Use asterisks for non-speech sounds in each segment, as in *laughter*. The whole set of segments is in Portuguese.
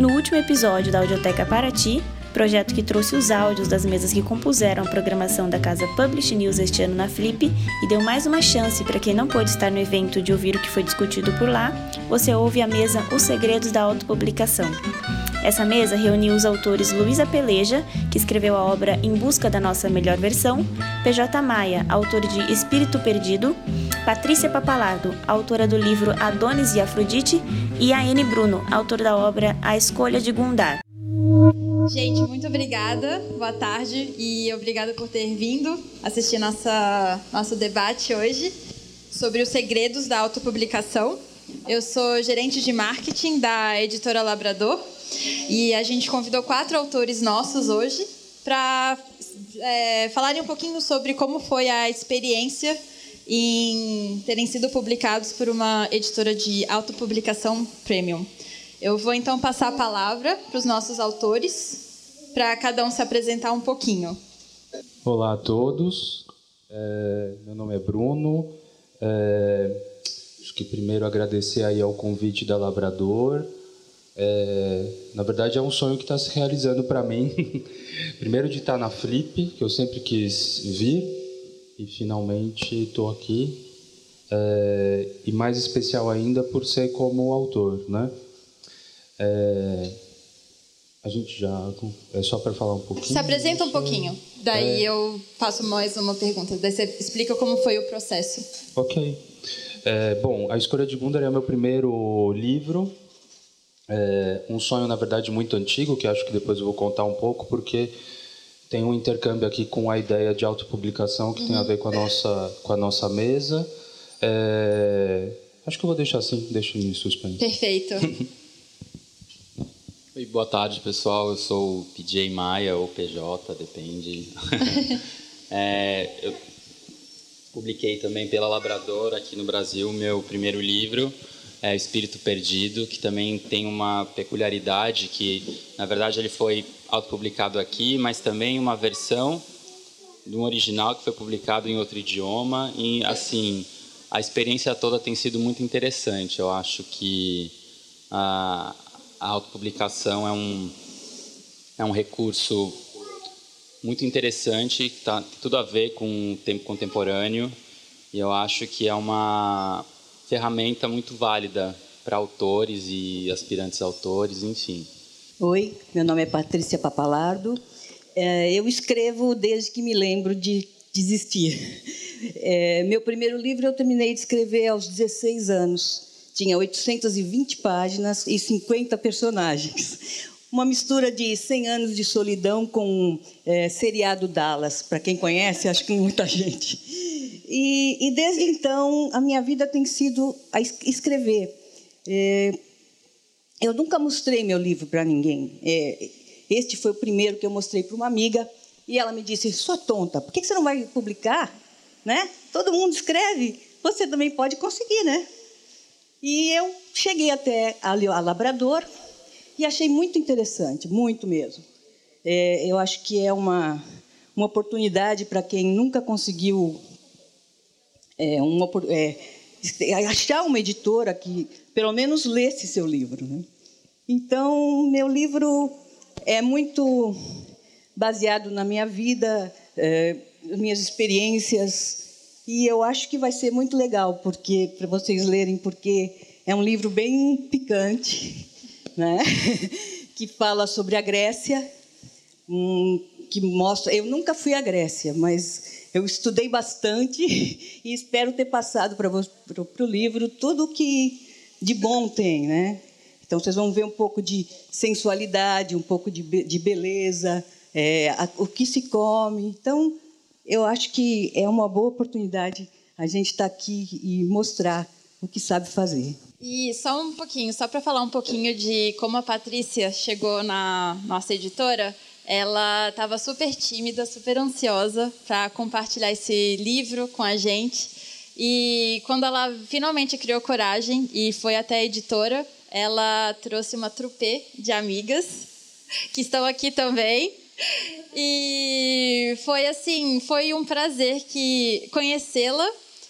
No último episódio da Audioteca Paraty, projeto que trouxe os áudios das mesas que compuseram a programação da casa Publish News este ano na Flip e deu mais uma chance para quem não pôde estar no evento de ouvir o que foi discutido por lá, você ouve a mesa Os Segredos da Autopublicação. Essa mesa reuniu os autores Luísa Peleja, que escreveu a obra Em Busca da Nossa Melhor Versão, PJ Maia, autor de Espírito Perdido, Patrícia Papalardo, autora do livro Adonis e Afrodite, e a Anne Bruno, autor da obra A Escolha de Gundar. Gente, muito obrigada, boa tarde e obrigada por ter vindo assistir nossa, nosso debate hoje sobre os segredos da autopublicação. Eu sou gerente de marketing da editora Labrador e a gente convidou quatro autores nossos hoje para é, falarem um pouquinho sobre como foi a experiência em terem sido publicados por uma editora de autopublicação premium. Eu vou então passar a palavra para os nossos autores, para cada um se apresentar um pouquinho. Olá a todos, é, meu nome é Bruno. É, acho que primeiro agradecer aí ao convite da Labrador é, na verdade, é um sonho que está se realizando para mim. *laughs* Primeiro, de estar tá na Flip, que eu sempre quis vir, e finalmente estou aqui. É, e mais especial ainda por ser como autor, né? É, a gente já é só para falar um pouquinho. Se apresenta um pouquinho, daí é. eu faço mais uma pergunta. Daí você explica como foi o processo. Ok. É, bom, a escolha de Gundar é o meu primeiro livro é um sonho, na verdade, muito antigo, que acho que depois eu vou contar um pouco, porque tem um intercâmbio aqui com a ideia de autopublicação que uhum. tem a ver com a nossa, com a nossa mesa. É... Acho que eu vou deixar assim, deixo em suspense. Perfeito. Oi, *laughs* boa tarde, pessoal. Eu sou o PJ Maia ou PJ, depende. *laughs* é, eu publiquei também pela Labrador aqui no Brasil meu primeiro livro é, Espírito Perdido, que também tem uma peculiaridade que, na verdade, ele foi autopublicado aqui, mas também uma versão de um original que foi publicado em outro idioma e, assim, a experiência toda tem sido muito interessante. Eu acho que a, a autopublicação é um, é um recurso muito interessante, que tá, tem tudo a ver com o tempo contemporâneo, e eu acho que é uma ferramenta muito válida para autores e aspirantes autores, enfim. Oi, meu nome é Patrícia Papalardo. É, eu escrevo desde que me lembro de desistir. É, meu primeiro livro eu terminei de escrever aos 16 anos. Tinha 820 páginas e 50 personagens. Uma mistura de 100 anos de solidão com é, seriado Dallas. Para quem conhece, acho que muita *laughs* gente. E, e, desde então, a minha vida tem sido a escrever. É, eu nunca mostrei meu livro para ninguém. É, este foi o primeiro que eu mostrei para uma amiga. E ela me disse: Sua tonta, por que você não vai publicar? Né? Todo mundo escreve, você também pode conseguir, né? E eu cheguei até a Labrador e achei muito interessante, muito mesmo. É, eu acho que é uma, uma oportunidade para quem nunca conseguiu é, uma, é, achar uma editora que pelo menos lesse seu livro. Né? Então, meu livro é muito baseado na minha vida, é, minhas experiências, e eu acho que vai ser muito legal porque para vocês lerem, porque é um livro bem picante, *laughs* né? *laughs* que fala sobre a Grécia, um, que mostra. Eu nunca fui à Grécia, mas eu estudei bastante *laughs* e espero ter passado para o livro tudo que de bom tem, né? Então vocês vão ver um pouco de sensualidade, um pouco de, de beleza, é, a, o que se come. Então eu acho que é uma boa oportunidade a gente estar tá aqui e mostrar o que sabe fazer. E só um pouquinho, só para falar um pouquinho de como a Patrícia chegou na nossa editora ela estava super tímida, super ansiosa para compartilhar esse livro com a gente. E quando ela finalmente criou coragem e foi até a editora, ela trouxe uma trupe de amigas *laughs* que estão aqui também. E foi assim, foi um prazer que conhecê-la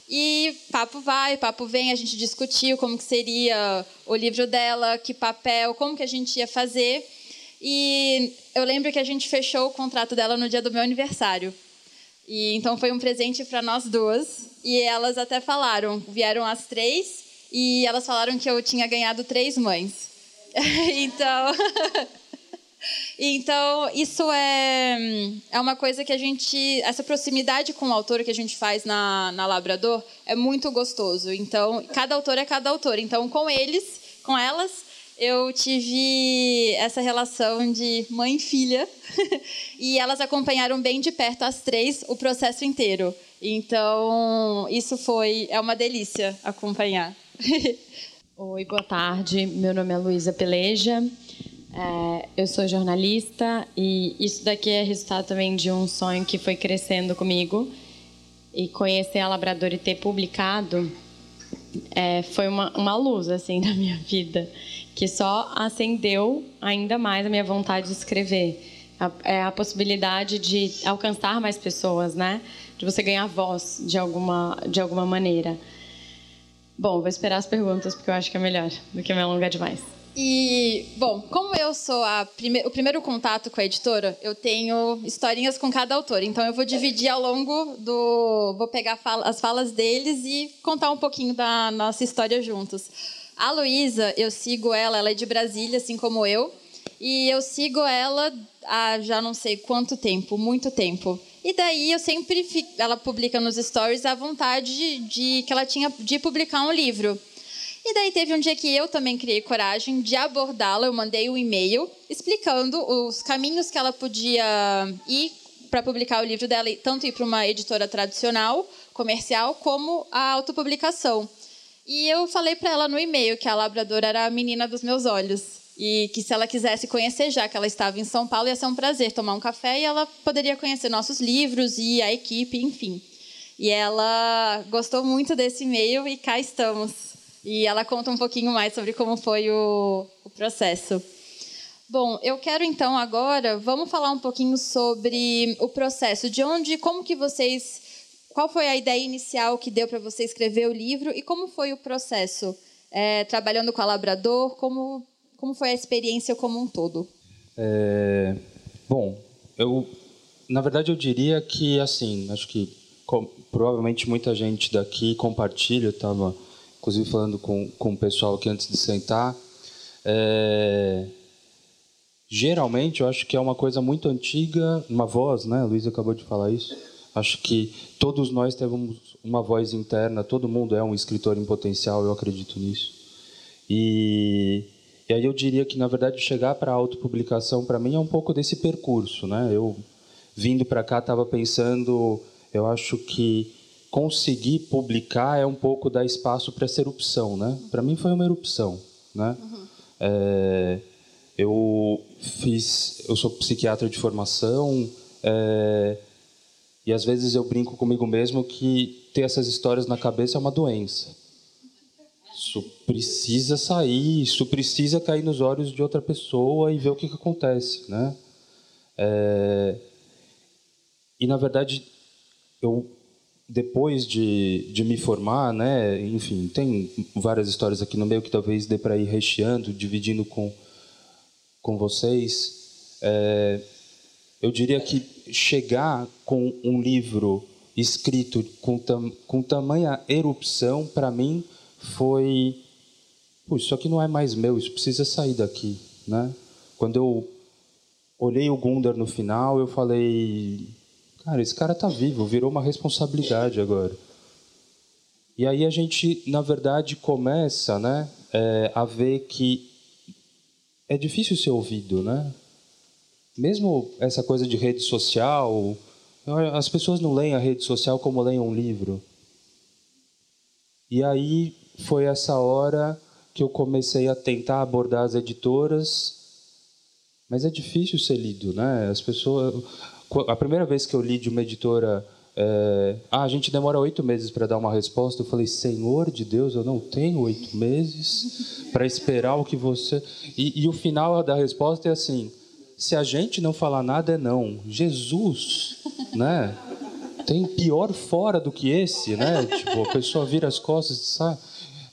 E papo vai, papo vem, a gente discutiu como que seria o livro dela, que papel, como que a gente ia fazer. E eu lembro que a gente fechou o contrato dela no dia do meu aniversário. E então foi um presente para nós duas. E elas até falaram, vieram as três e elas falaram que eu tinha ganhado três mães. *laughs* então, *laughs* então isso é é uma coisa que a gente essa proximidade com o autor que a gente faz na, na Labrador é muito gostoso. Então cada autor é cada autor. Então com eles, com elas eu tive essa relação de mãe e filha *laughs* e elas acompanharam bem de perto as três o processo inteiro. Então, isso foi é uma delícia acompanhar. *laughs* Oi, boa tarde. Meu nome é Luísa Peleja. É, eu sou jornalista e isso daqui é resultado também de um sonho que foi crescendo comigo. E conhecer a Labrador e ter publicado é, foi uma, uma luz assim *laughs* na minha vida que só acendeu ainda mais a minha vontade de escrever. A, é a possibilidade de alcançar mais pessoas, né? De você ganhar voz de alguma, de alguma maneira. Bom, vou esperar as perguntas porque eu acho que é melhor do que me alongar demais. E, bom, como eu sou prime o primeiro contato com a editora, eu tenho historinhas com cada autor. Então, eu vou dividir ao longo do. Vou pegar as falas deles e contar um pouquinho da nossa história juntos. A Luísa, eu sigo ela, ela é de Brasília, assim como eu. E eu sigo ela há já não sei quanto tempo, muito tempo. E daí eu sempre fico, ela publica nos stories a vontade de, de, que ela tinha de publicar um livro. E daí teve um dia que eu também criei coragem de abordá-la, eu mandei um e-mail explicando os caminhos que ela podia ir para publicar o livro dela, tanto ir para uma editora tradicional, comercial, como a autopublicação. E eu falei para ela no e-mail que a Labrador era a menina dos meus olhos. E que se ela quisesse conhecer, já que ela estava em São Paulo, ia ser um prazer tomar um café e ela poderia conhecer nossos livros e a equipe, enfim. E ela gostou muito desse e-mail e cá estamos. E ela conta um pouquinho mais sobre como foi o, o processo. Bom, eu quero então agora, vamos falar um pouquinho sobre o processo, de onde, como que vocês qual foi a ideia inicial que deu para você escrever o livro e como foi o processo? É, trabalhando com a Labrador, como, como foi a experiência como um todo? É, bom, eu, na verdade, eu diria que, assim, acho que com, provavelmente muita gente daqui compartilha, estava, inclusive, falando com, com o pessoal aqui antes de sentar. É, geralmente, eu acho que é uma coisa muito antiga, uma voz, né? A Luísa acabou de falar isso Acho que todos nós temos uma voz interna, todo mundo é um escritor em potencial, eu acredito nisso. E, e aí eu diria que, na verdade, chegar para a autopublicação, para mim, é um pouco desse percurso. Né? Eu, vindo para cá, estava pensando, eu acho que conseguir publicar é um pouco dar espaço para essa erupção. Né? Para mim, foi uma erupção. Né? Uhum. É, eu fiz, eu sou psiquiatra de formação, é, e às vezes eu brinco comigo mesmo que ter essas histórias na cabeça é uma doença. Isso precisa sair, isso precisa cair nos olhos de outra pessoa e ver o que, que acontece, né? É... E na verdade, eu depois de, de me formar, né, enfim, tem várias histórias aqui no meio que talvez dê para ir recheando, dividindo com com vocês. É eu diria que chegar com um livro escrito com, tam, com tamanha erupção, para mim, foi. Isso aqui não é mais meu, isso precisa sair daqui. Né? Quando eu olhei o Gundar no final, eu falei: cara, esse cara está vivo, virou uma responsabilidade agora. E aí a gente, na verdade, começa né, é, a ver que é difícil ser ouvido, né? Mesmo essa coisa de rede social, as pessoas não leem a rede social como leem um livro. E aí foi essa hora que eu comecei a tentar abordar as editoras, mas é difícil ser lido, né? As pessoas, a primeira vez que eu li de uma editora, é, ah, a gente demora oito meses para dar uma resposta. Eu falei, Senhor de Deus, eu não tenho oito meses para esperar o que você. E, e o final da resposta é assim: se a gente não falar nada, é não. Jesus, né? tem pior fora do que esse, né? tipo, a pessoa vira as costas e sai.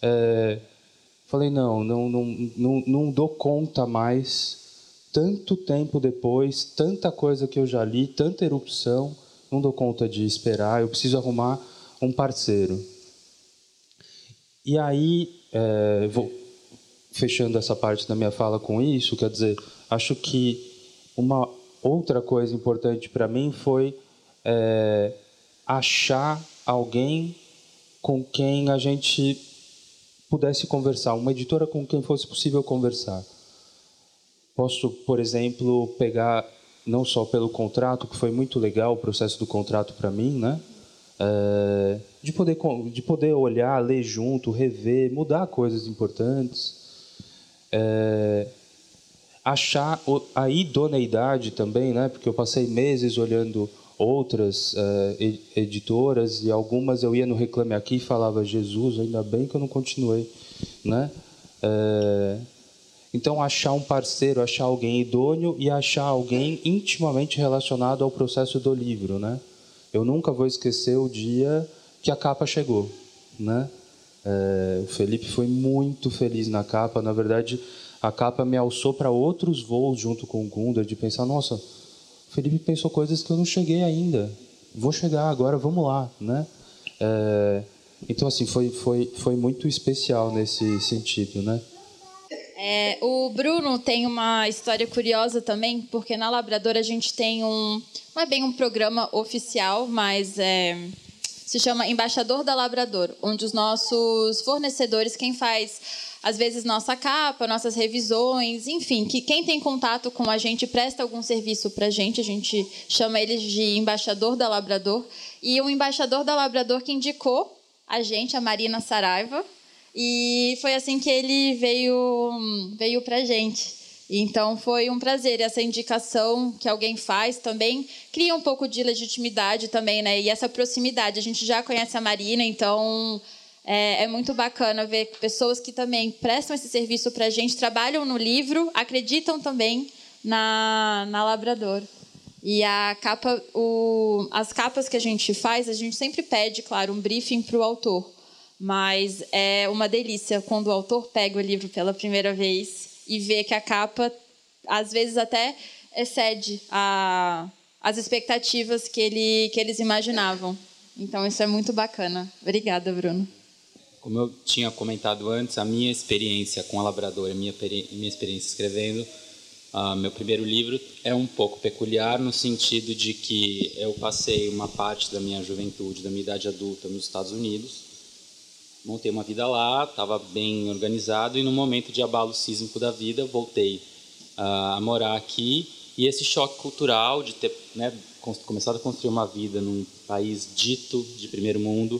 É, falei, não, não, não, não, não dou conta mais. Tanto tempo depois, tanta coisa que eu já li, tanta erupção, não dou conta de esperar. Eu preciso arrumar um parceiro. E aí, é, vou fechando essa parte da minha fala com isso, quer dizer, acho que uma outra coisa importante para mim foi é, achar alguém com quem a gente pudesse conversar, uma editora com quem fosse possível conversar. Posso, por exemplo, pegar não só pelo contrato, que foi muito legal o processo do contrato para mim, né? É, de poder de poder olhar, ler junto, rever, mudar coisas importantes, é, achar a idoneidade também, né? Porque eu passei meses olhando outras uh, editoras e algumas eu ia no Reclame Aqui e falava Jesus, ainda bem que eu não continuei, né? Uh, então achar um parceiro, achar alguém idôneo e achar alguém intimamente relacionado ao processo do livro, né? Eu nunca vou esquecer o dia que a capa chegou, né? Uh, o Felipe foi muito feliz na capa, na verdade a capa me alçou para outros voos junto com o Gunda de pensar, nossa Felipe pensou coisas que eu não cheguei ainda. Vou chegar agora, vamos lá, né? É, então assim foi foi foi muito especial nesse sentido, né? É, o Bruno tem uma história curiosa também, porque na Labrador a gente tem um não é bem um programa oficial, mas é, se chama Embaixador da Labrador, onde os nossos fornecedores, quem faz às vezes nossa capa, nossas revisões, enfim, que quem tem contato com a gente presta algum serviço para a gente, a gente chama eles de embaixador da Labrador, e o embaixador da Labrador que indicou a gente, a Marina Saraiva, e foi assim que ele veio veio para a gente. Então foi um prazer essa indicação que alguém faz também cria um pouco de legitimidade também, né? E essa proximidade. A gente já conhece a Marina, então é, é, muito bacana ver pessoas que também prestam esse serviço para a gente, trabalham no livro, acreditam também na, na Labrador. E a capa, o, as capas que a gente faz, a gente sempre pede, claro, um briefing para o autor. Mas é uma delícia quando o autor pega o livro pela primeira vez e vê que a capa, às vezes, até excede a, as expectativas que, ele, que eles imaginavam. Então, isso é muito bacana. Obrigada, Bruno. Como eu tinha comentado antes, a minha experiência com a Labrador, a minha, minha experiência escrevendo uh, meu primeiro livro é um pouco peculiar no sentido de que eu passei uma parte da minha juventude, da minha idade adulta nos Estados Unidos, montei uma vida lá, estava bem organizado e no momento de abalo sísmico da vida voltei uh, a morar aqui. E esse choque cultural de ter né, começado a construir uma vida num país dito de primeiro mundo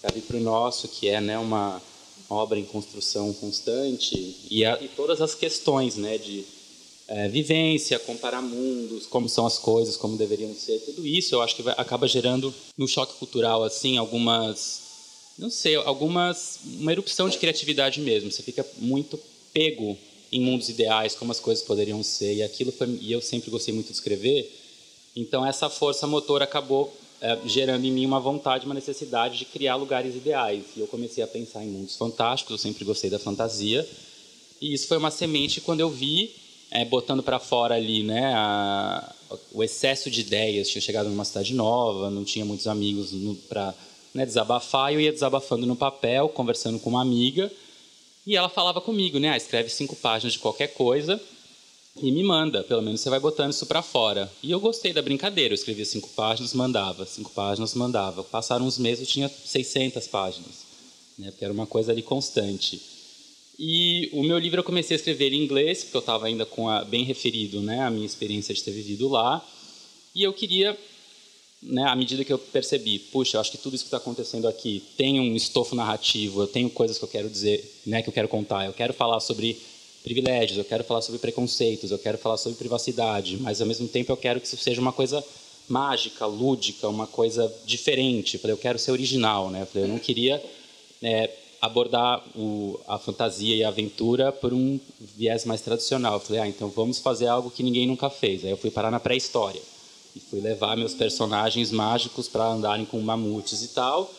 para vir para o nosso, que é né, uma obra em construção constante, e, a, e todas as questões né, de é, vivência, comparar mundos, como são as coisas, como deveriam ser, tudo isso eu acho que vai, acaba gerando no choque cultural assim algumas, não sei, algumas uma erupção de criatividade mesmo. Você fica muito pego em mundos ideais, como as coisas poderiam ser, e aquilo foi, e eu sempre gostei muito de escrever. Então essa força motora acabou é, gerando em mim uma vontade, uma necessidade de criar lugares ideais. E eu comecei a pensar em mundos fantásticos, eu sempre gostei da fantasia. E isso foi uma semente quando eu vi, é, botando para fora ali, né, a, o excesso de ideias. Tinha chegado numa cidade nova, não tinha muitos amigos para né, desabafar. E eu ia desabafando no papel, conversando com uma amiga. E ela falava comigo, né, ah, escreve cinco páginas de qualquer coisa e me manda, pelo menos você vai botando isso para fora. E eu gostei da brincadeira, eu escrevia cinco páginas, mandava, cinco páginas, mandava. Passaram uns meses, eu tinha 600 páginas, né, porque era uma coisa ali constante. E o meu livro eu comecei a escrever em inglês, porque eu estava ainda com a, bem referido né, a minha experiência de ter vivido lá. E eu queria, né, à medida que eu percebi, puxa, eu acho que tudo isso que está acontecendo aqui tem um estofo narrativo, eu tenho coisas que eu quero dizer, né, que eu quero contar, eu quero falar sobre privilégios, eu quero falar sobre preconceitos, eu quero falar sobre privacidade, mas ao mesmo tempo eu quero que isso seja uma coisa mágica, lúdica, uma coisa diferente. Eu falei, eu quero ser original, né? Eu, falei, eu não queria é, abordar o, a fantasia e a aventura por um viés mais tradicional. Eu falei, ah, então vamos fazer algo que ninguém nunca fez. Aí eu fui parar na pré-história. E fui levar meus personagens mágicos para andarem com mamutes e tal.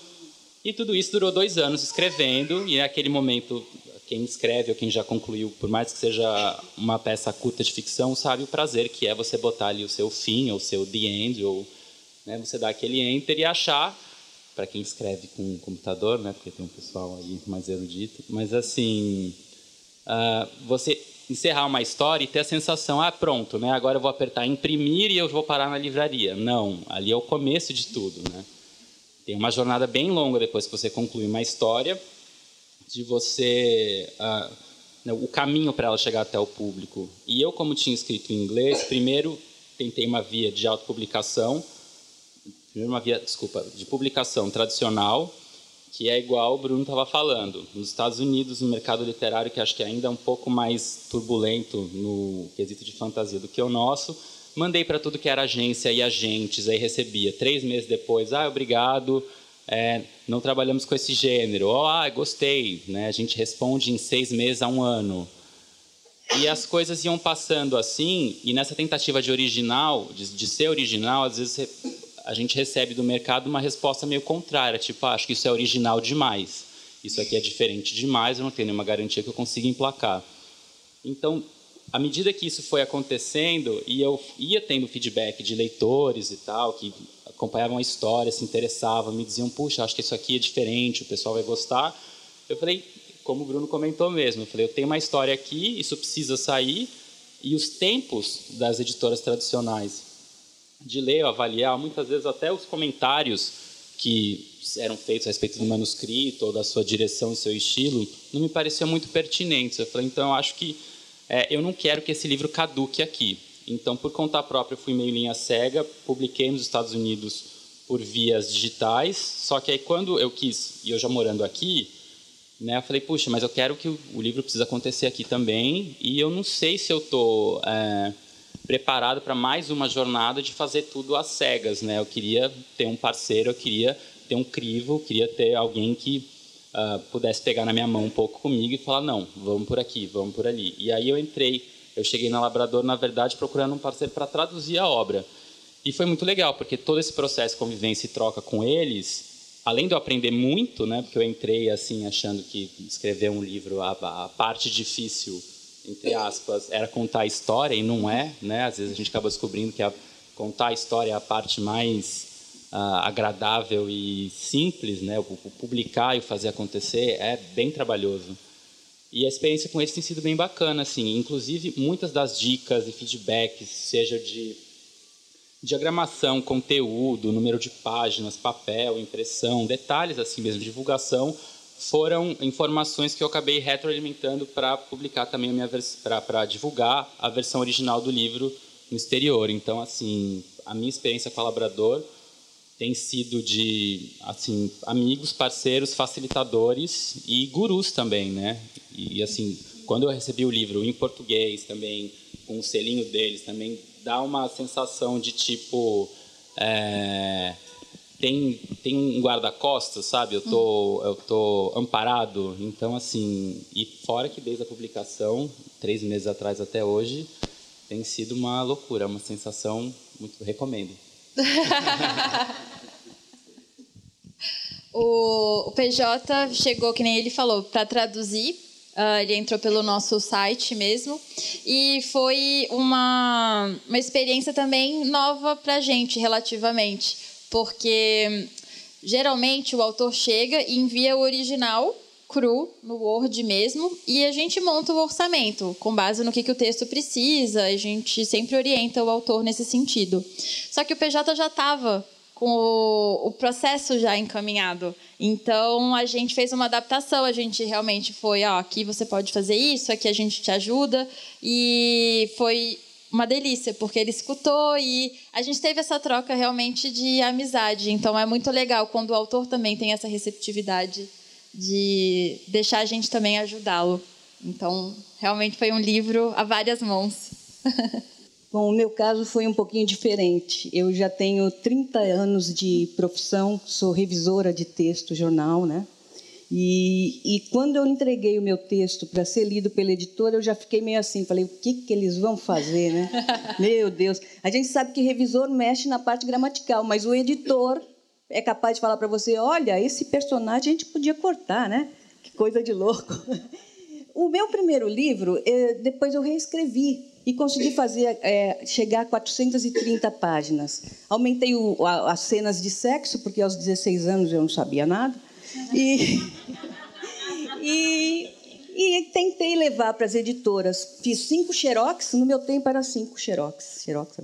E tudo isso durou dois anos escrevendo, e naquele momento, quem escreve ou quem já concluiu, por mais que seja uma peça curta de ficção, sabe o prazer que é você botar ali o seu fim, ou o seu the end, ou né, você dar aquele enter e achar, para quem escreve com computador, né, porque tem um pessoal aí mais erudito, mas assim, uh, você encerrar uma história e ter a sensação, ah, pronto, né, agora eu vou apertar imprimir e eu vou parar na livraria. Não, ali é o começo de tudo, né? Tem uma jornada bem longa depois que você conclui uma história, de você uh, o caminho para ela chegar até o público. E eu, como tinha escrito em inglês, primeiro tentei uma via de autopublicação, primeiro uma via, desculpa, de publicação tradicional, que é igual o Bruno estava falando. Nos Estados Unidos, no mercado literário, que acho que ainda é um pouco mais turbulento no quesito de fantasia do que o nosso, mandei para tudo que era agência e agentes, aí recebia. Três meses depois, ah, obrigado, é, não trabalhamos com esse gênero. Oh, ah, gostei. Né? A gente responde em seis meses a um ano. E as coisas iam passando assim, e nessa tentativa de original, de, de ser original, às vezes a gente recebe do mercado uma resposta meio contrária, tipo, ah, acho que isso é original demais, isso aqui é diferente demais, eu não tenho nenhuma garantia que eu consiga emplacar. Então, à medida que isso foi acontecendo e eu ia tendo feedback de leitores e tal, que acompanhavam a história, se interessavam, me diziam, puxa, acho que isso aqui é diferente, o pessoal vai gostar. Eu falei, como o Bruno comentou mesmo, eu falei, eu tenho uma história aqui, isso precisa sair, e os tempos das editoras tradicionais de ler, avaliar, muitas vezes até os comentários que eram feitos a respeito do manuscrito ou da sua direção, seu estilo, não me pareciam muito pertinentes. Eu falei, então eu acho que é, eu não quero que esse livro caduque aqui. Então, por conta própria, fui meio linha cega, publiquei nos Estados Unidos por vias digitais, só que aí quando eu quis, e eu já morando aqui, né, eu falei, puxa, mas eu quero que o livro precisa acontecer aqui também, e eu não sei se eu estou... É, preparado para mais uma jornada de fazer tudo às cegas, né? Eu queria ter um parceiro, eu queria ter um crivo, eu queria ter alguém que uh, pudesse pegar na minha mão um pouco comigo e falar não, vamos por aqui, vamos por ali. E aí eu entrei, eu cheguei na Labrador, na verdade, procurando um parceiro para traduzir a obra. E foi muito legal, porque todo esse processo de convivência e troca com eles, além de eu aprender muito, né, porque eu entrei assim achando que escrever um livro a, a parte difícil entre aspas, era contar a história e não é, né? Às vezes a gente acaba descobrindo que a, contar a história é a parte mais uh, agradável e simples, né? O, o, publicar e o fazer acontecer é bem trabalhoso. E a experiência com eles tem sido bem bacana, assim. Inclusive, muitas das dicas e feedbacks, seja de diagramação, conteúdo, número de páginas, papel, impressão, detalhes assim mesmo, divulgação, foram informações que eu acabei retroalimentando para publicar também a minha para divulgar a versão original do livro no exterior. Então, assim, a minha experiência com a Labrador tem sido de assim amigos, parceiros, facilitadores e gurus também, né? E assim, quando eu recebi o livro em português também, com o selinho deles, também dá uma sensação de tipo é, tem, tem um guarda-costas, sabe? Eu tô, eu tô amparado. Então, assim, e fora que desde a publicação, três meses atrás até hoje, tem sido uma loucura, uma sensação muito recomendo. *laughs* o, o PJ chegou, que nem ele falou, para traduzir. Uh, ele entrou pelo nosso site mesmo. E foi uma, uma experiência também nova para a gente, relativamente porque geralmente o autor chega e envia o original cru no Word mesmo e a gente monta o orçamento com base no que, que o texto precisa. A gente sempre orienta o autor nesse sentido. Só que o PJ já estava com o, o, processo já encaminhado. Então a gente fez uma adaptação. A gente realmente foi, ó, aqui você pode fazer isso, aqui a gente te ajuda e foi uma delícia, porque ele escutou e a gente teve essa troca realmente de amizade. Então é muito legal quando o autor também tem essa receptividade de deixar a gente também ajudá-lo. Então, realmente foi um livro a várias mãos. *laughs* Bom, o meu caso foi um pouquinho diferente. Eu já tenho 30 anos de profissão, sou revisora de texto, jornal, né? E, e, quando eu entreguei o meu texto para ser lido pela editora, eu já fiquei meio assim, falei, o que, que eles vão fazer, né? *laughs* meu Deus. A gente sabe que revisor mexe na parte gramatical, mas o editor é capaz de falar para você, olha, esse personagem a gente podia cortar, né? Que coisa de louco. *laughs* O meu primeiro livro, eh, depois eu reescrevi e consegui fazer é, chegar a 430 páginas. Aumentei o, a, as cenas de sexo, porque aos 16 anos eu não sabia nada. E, *laughs* e, e tentei levar para as editoras. Fiz cinco xerox, no meu tempo era cinco xerox. xerox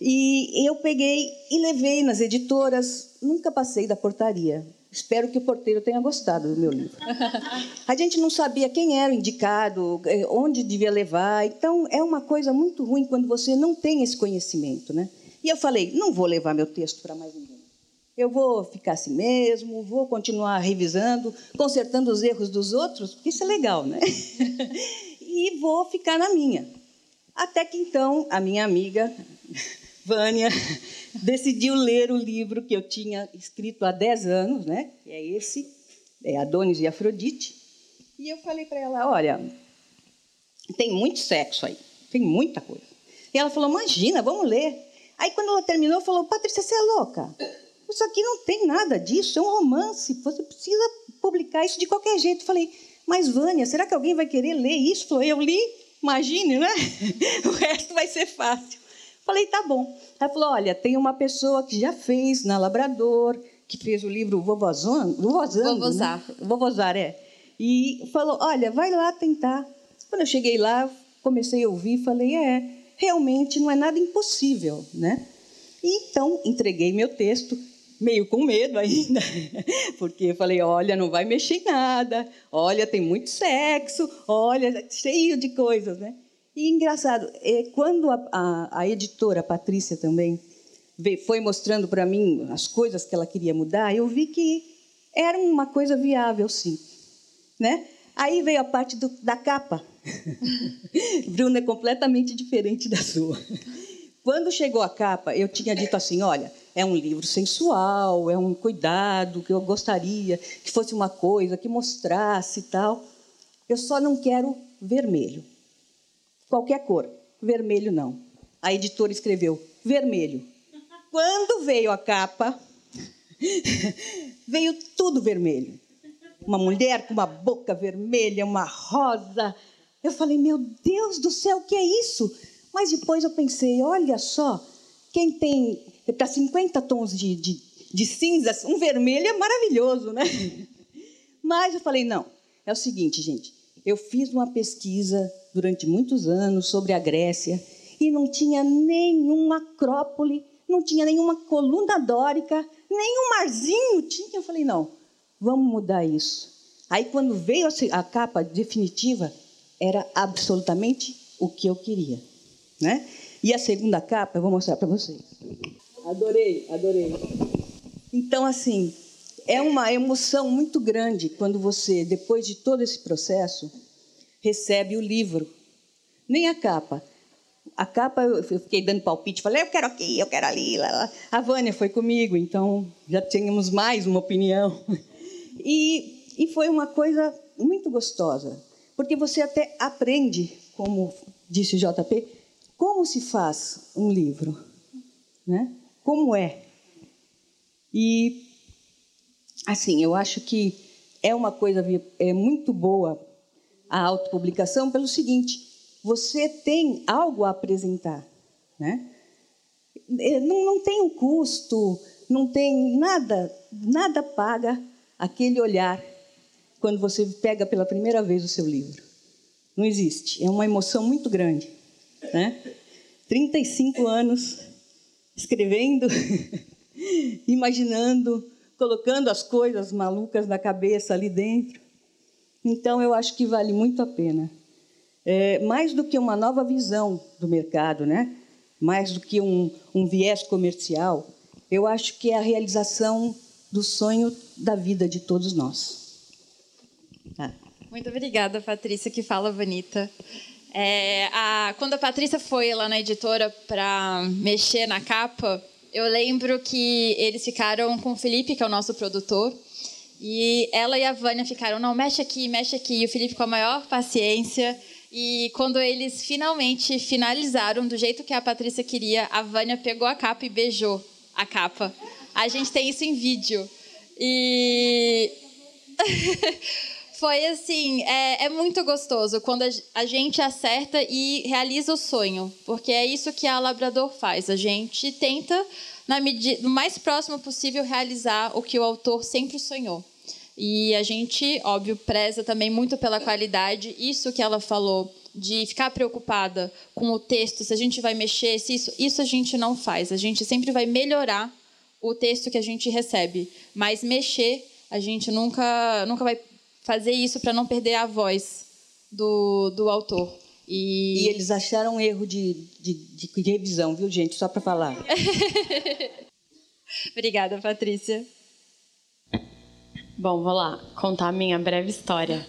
e eu peguei e levei nas editoras, nunca passei da portaria. Espero que o porteiro tenha gostado do meu livro. A gente não sabia quem era o indicado, eh, onde devia levar. Então, é uma coisa muito ruim quando você não tem esse conhecimento. Né? E eu falei: não vou levar meu texto para mais ninguém. Eu vou ficar assim mesmo, vou continuar revisando, consertando os erros dos outros, porque isso é legal, né? *laughs* e vou ficar na minha. Até que então a minha amiga Vânia *laughs* decidiu ler o livro que eu tinha escrito há 10 anos, né? que é esse, é Adonis e Afrodite. E eu falei para ela: olha, tem muito sexo aí, tem muita coisa. E ela falou: imagina, vamos ler. Aí, quando ela terminou, falou: Patrícia, você é louca. Isso aqui não tem nada disso, é um romance. Você precisa publicar isso de qualquer jeito. Eu falei: mas, Vânia, será que alguém vai querer ler isso? Falou: eu li, imagine, né? *laughs* O resto vai ser fácil. Falei, tá bom. Ela falou, olha, tem uma pessoa que já fez na Labrador, que fez o livro Vovozão, Vovozando, Vovozar. Né? Vovozar, é. E falou, olha, vai lá tentar. Quando eu cheguei lá, comecei a ouvir, falei, é, realmente não é nada impossível, né? E, então, entreguei meu texto, meio com medo ainda, *laughs* porque eu falei, olha, não vai mexer em nada, olha, tem muito sexo, olha, cheio de coisas, né? E engraçado, é, quando a, a, a editora a Patrícia também foi mostrando para mim as coisas que ela queria mudar, eu vi que era uma coisa viável, sim. Né? Aí veio a parte do, da capa. *laughs* Bruna é completamente diferente da sua. Quando chegou a capa, eu tinha dito assim: olha, é um livro sensual, é um cuidado que eu gostaria que fosse uma coisa que mostrasse e tal. Eu só não quero vermelho. Qualquer cor. Vermelho não. A editora escreveu vermelho. Quando veio a capa, *laughs* veio tudo vermelho. Uma mulher com uma boca vermelha, uma rosa. Eu falei, meu Deus do céu, o que é isso? Mas depois eu pensei, olha só, quem tem para 50 tons de, de, de cinzas, um vermelho é maravilhoso, né? *laughs* Mas eu falei, não, é o seguinte, gente, eu fiz uma pesquisa durante muitos anos sobre a Grécia e não tinha nenhuma acrópole, não tinha nenhuma coluna dórica, nenhum marzinho tinha. Eu falei, não, vamos mudar isso. Aí, quando veio a capa definitiva, era absolutamente o que eu queria. Né? E a segunda capa, eu vou mostrar para vocês. Adorei, adorei. Então, assim, é uma emoção muito grande quando você, depois de todo esse processo, recebe o livro. Nem a capa. A capa eu fiquei dando palpite, falei, eu quero aqui, eu quero ali. A Vânia foi comigo, então já tínhamos mais uma opinião. *laughs* E, e foi uma coisa muito gostosa, porque você até aprende, como disse JP, como se faz um livro, né? como é. E, assim, eu acho que é uma coisa é muito boa a autopublicação pelo seguinte: você tem algo a apresentar. Né? É, não, não tem um custo, não tem nada, nada paga aquele olhar quando você pega pela primeira vez o seu livro. Não existe. É uma emoção muito grande. Né? 35 anos escrevendo, *laughs* imaginando, colocando as coisas malucas na cabeça ali dentro. Então, eu acho que vale muito a pena. É, mais do que uma nova visão do mercado, né? mais do que um, um viés comercial, eu acho que é a realização do sonho da vida de todos nós. Ah. Muito obrigada, Patrícia, que fala bonita. É, a, quando a Patrícia foi lá na editora para mexer na capa, eu lembro que eles ficaram com o Felipe, que é o nosso produtor, E ela e a Vânia ficaram, não, mexe aqui, mexe aqui. E o Felipe com a maior paciência. E quando eles finalmente finalizaram do jeito que a Patrícia queria, a Vânia pegou a capa e beijou a capa. A gente tem isso em vídeo. E. *laughs* Foi assim, é, é, muito gostoso quando a, gente acerta e realiza o sonho, porque é isso que a Labrador faz. A gente tenta, na medida, no mais próximo possível, realizar o que o autor sempre sonhou. E a gente, óbvio, preza também muito pela qualidade. Isso que ela falou de ficar preocupada com o texto, se a gente vai mexer, se isso, isso a gente não faz. A gente sempre vai melhorar o texto que a gente recebe, mas mexer a gente nunca nunca vai fazer isso para não perder a voz do, do autor. E... e eles acharam um erro de, de, de revisão, viu, gente? Só para falar. *laughs* Obrigada, Patrícia. Bom, vou lá contar a minha breve história.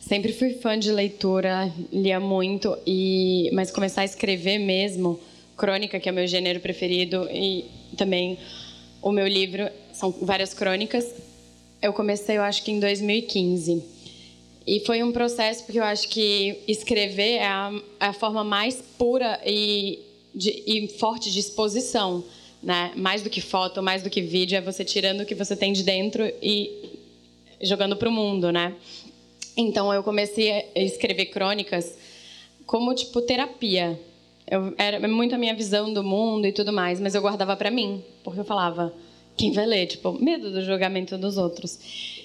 Sempre fui fã de leitura, lia muito, e mas começar a escrever mesmo, crônica, que é meu gênero preferido, e também o meu livro são várias crônicas, eu comecei, eu acho que em 2015. E foi um processo porque eu acho que escrever é a, é a forma mais pura e, de, e forte de exposição. Né? Mais do que foto, mais do que vídeo, é você tirando o que você tem de dentro e jogando para o mundo, né? Então eu comecei a escrever crônicas como tipo terapia. Eu, era muito a minha visão do mundo e tudo mais, mas eu guardava para mim, porque eu falava, quem vai ler, tipo, medo do julgamento dos outros.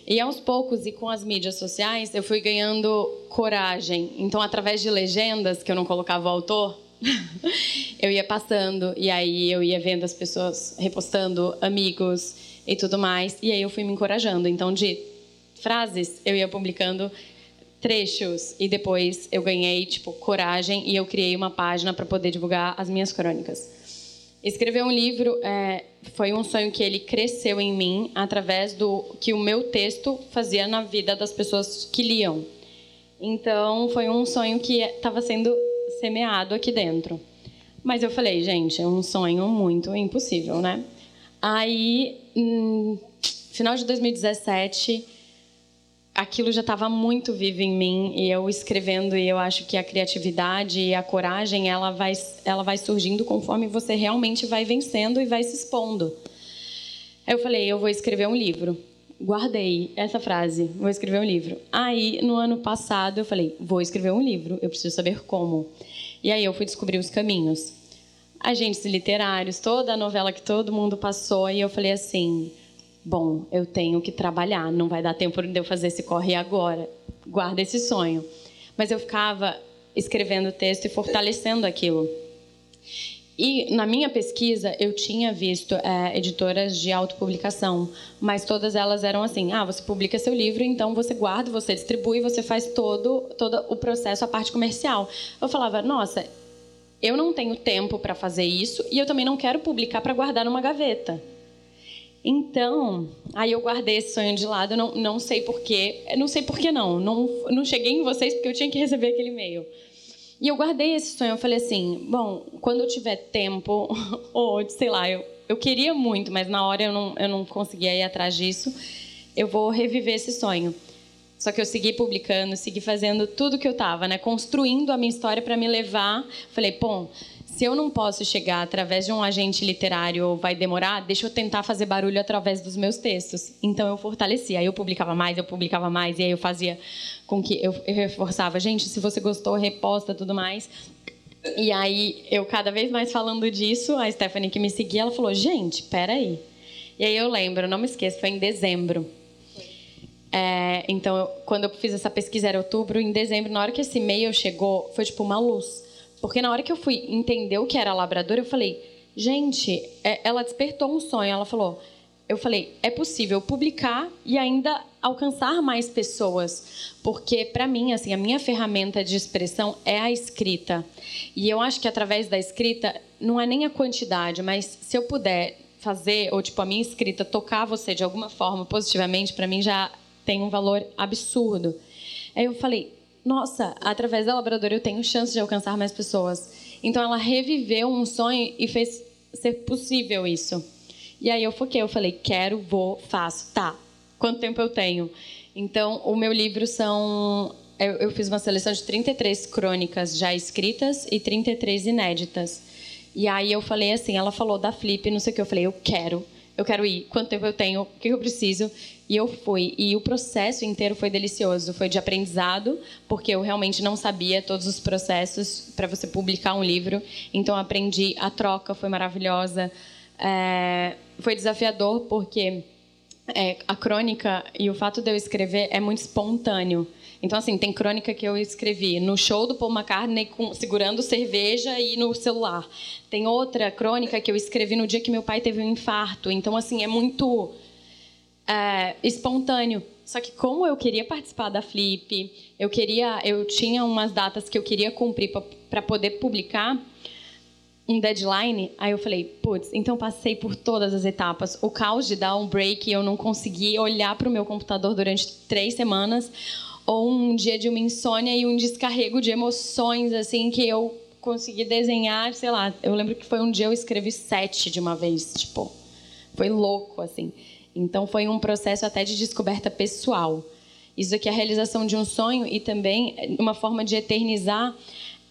E aos poucos e com as mídias sociais, eu fui ganhando coragem. Então, através de legendas que eu não colocava o autor, *laughs* eu ia passando e aí eu ia vendo as pessoas repostando, amigos e tudo mais, e aí eu fui me encorajando. Então, de frases, eu ia publicando trechos e depois eu ganhei tipo coragem e eu criei uma página para poder divulgar as minhas crônicas. Escrever um livro é, foi um sonho que ele cresceu em mim através do que o meu texto fazia na vida das pessoas que liam. Então, foi um sonho que estava sendo semeado aqui dentro. Mas eu falei, gente, é um sonho muito impossível, né? Aí, no final de 2017, aquilo já estava muito vivo em mim e eu escrevendo e eu acho que a criatividade e a coragem ela vai ela vai surgindo conforme você realmente vai vencendo e vai se expondo. Aí eu falei, eu vou escrever um livro. Guardei essa frase, vou escrever um livro. Aí no ano passado eu falei, vou escrever um livro, eu preciso saber como. E aí eu fui descobrir os caminhos. Agentes literários, toda a novela que todo mundo passou e eu falei assim, bom, eu tenho que trabalhar, não vai dar tempo de eu fazer esse corre agora. Guarda esse sonho. Mas eu ficava escrevendo texto e fortalecendo aquilo. E na minha pesquisa eu tinha visto é, editoras de autopublicação, mas todas elas eram assim: ah, você publica seu livro, então você guarda, você distribui, você faz todo, todo o processo, a parte comercial. Eu falava: nossa, eu não tenho tempo para fazer isso e eu também não quero publicar para guardar numa gaveta. Então, aí eu guardei esse sonho de lado, não, não sei porquê, não sei porquê não, não, não cheguei em vocês porque eu tinha que *laughs* receber aquele e-mail. E eu guardei esse sonho, eu falei assim, bom, quando eu tiver tempo, *laughs* ou sei lá, eu, eu queria muito, mas na hora eu não, eu não conseguia ir atrás disso, eu vou reviver esse sonho. Só que eu segui publicando, segui fazendo tudo que eu estava, né? Construindo a minha história para me levar. Falei, bom, se eu não posso chegar através de um agente literário, vai demorar, deixa eu tentar fazer barulho através dos meus textos. Então eu fortalecia, aí eu publicava mais, eu publicava mais, e aí eu fazia com que eu, eu reforçava, gente, se você gostou, reposta tudo mais. E aí eu cada vez mais falando disso, a Stephanie que me seguia, ela falou, gente, peraí. E aí eu lembro, não me esqueço, foi em dezembro. É, então, eu, quando eu fiz essa pesquisa era outubro, em dezembro, na hora que esse e-mail chegou, foi tipo uma luz. Porque na hora que eu fui entender o que era labrador, eu falei, gente, é, ela despertou um sonho. Ela falou, eu falei, é possível publicar e ainda alcançar mais pessoas, porque para mim, assim, a minha ferramenta de expressão é a escrita. E eu acho que através da escrita não é nem a quantidade, mas se eu puder fazer ou tipo a minha escrita tocar você de alguma forma positivamente, para mim já tem um valor absurdo. Aí eu falei, nossa, através da labradora eu tenho chance de alcançar mais pessoas. Então ela reviveu um sonho e fez ser possível isso. E aí eu foquei, eu falei, quero, vou, faço, tá. quanto tempo eu tenho. Então, o meu livro são. Eu, eu fiz uma seleção de 33 crônicas já escritas e 33 inéditas. E aí eu falei assim: ela falou da Flip, não sei o que. Eu falei: eu quero, eu quero ir. Quanto tempo eu tenho? O que eu preciso? E eu fui. E o processo inteiro foi delicioso. Foi de aprendizado, porque eu realmente não sabia todos os processos para você publicar um livro. Então, aprendi. A troca foi maravilhosa. É, foi desafiador, porque é, a crônica e o fato de eu escrever é muito espontâneo. Então, assim, tem crônica que eu escrevi no show do Paul McCartney com, segurando cerveja e no celular. Tem outra crônica que eu escrevi no dia que meu pai teve um infarto. Então, assim, é muito é, espontâneo. Só que como eu queria participar da Flip, eu queria, eu tinha umas datas que eu queria cumprir para poder publicar um deadline, aí eu falei, putz, então passei por todas as etapas. O caos de dar um break, eu não consegui olhar para o meu computador durante três semanas, ou um dia de uma insônia e um descarrego de emoções, assim, que eu consegui desenhar, sei lá. Eu lembro que foi um dia eu escrevi sete de uma vez, tipo, foi louco, assim. Então foi um processo até de descoberta pessoal. Isso aqui é a realização de um sonho e também uma forma de eternizar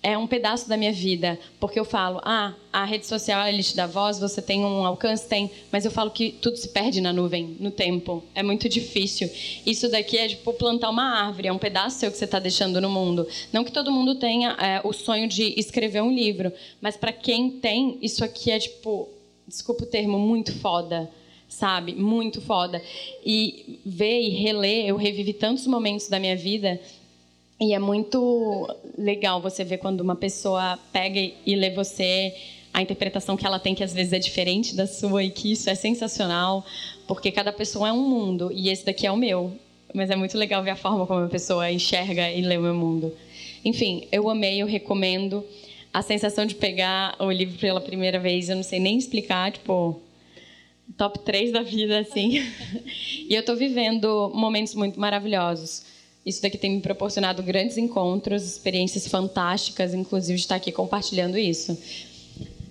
é um pedaço da minha vida, porque eu falo, ah, a rede social ele te dá voz, você tem um alcance, tem, mas eu falo que tudo se perde na nuvem, no tempo, é muito difícil. Isso daqui é tipo plantar uma árvore, é um pedaço seu que você está deixando no mundo. Não que todo mundo tenha é, o sonho de escrever um livro, mas para quem tem, isso aqui é tipo, desculpa o termo, muito foda sabe? Muito foda. E ver e reler, eu revivi tantos momentos da minha vida e é muito legal você ver quando uma pessoa pega e lê você, a interpretação que ela tem, que às vezes é diferente da sua, e que isso é sensacional, porque cada pessoa é um mundo, e esse daqui é o meu. Mas é muito legal ver a forma como a pessoa enxerga e lê o meu mundo. Enfim, eu amei, eu recomendo. A sensação de pegar o livro pela primeira vez, eu não sei nem explicar, tipo, top 3 da vida, assim. e eu estou vivendo momentos muito maravilhosos isso daqui tem me proporcionado grandes encontros, experiências fantásticas, inclusive de estar aqui compartilhando isso.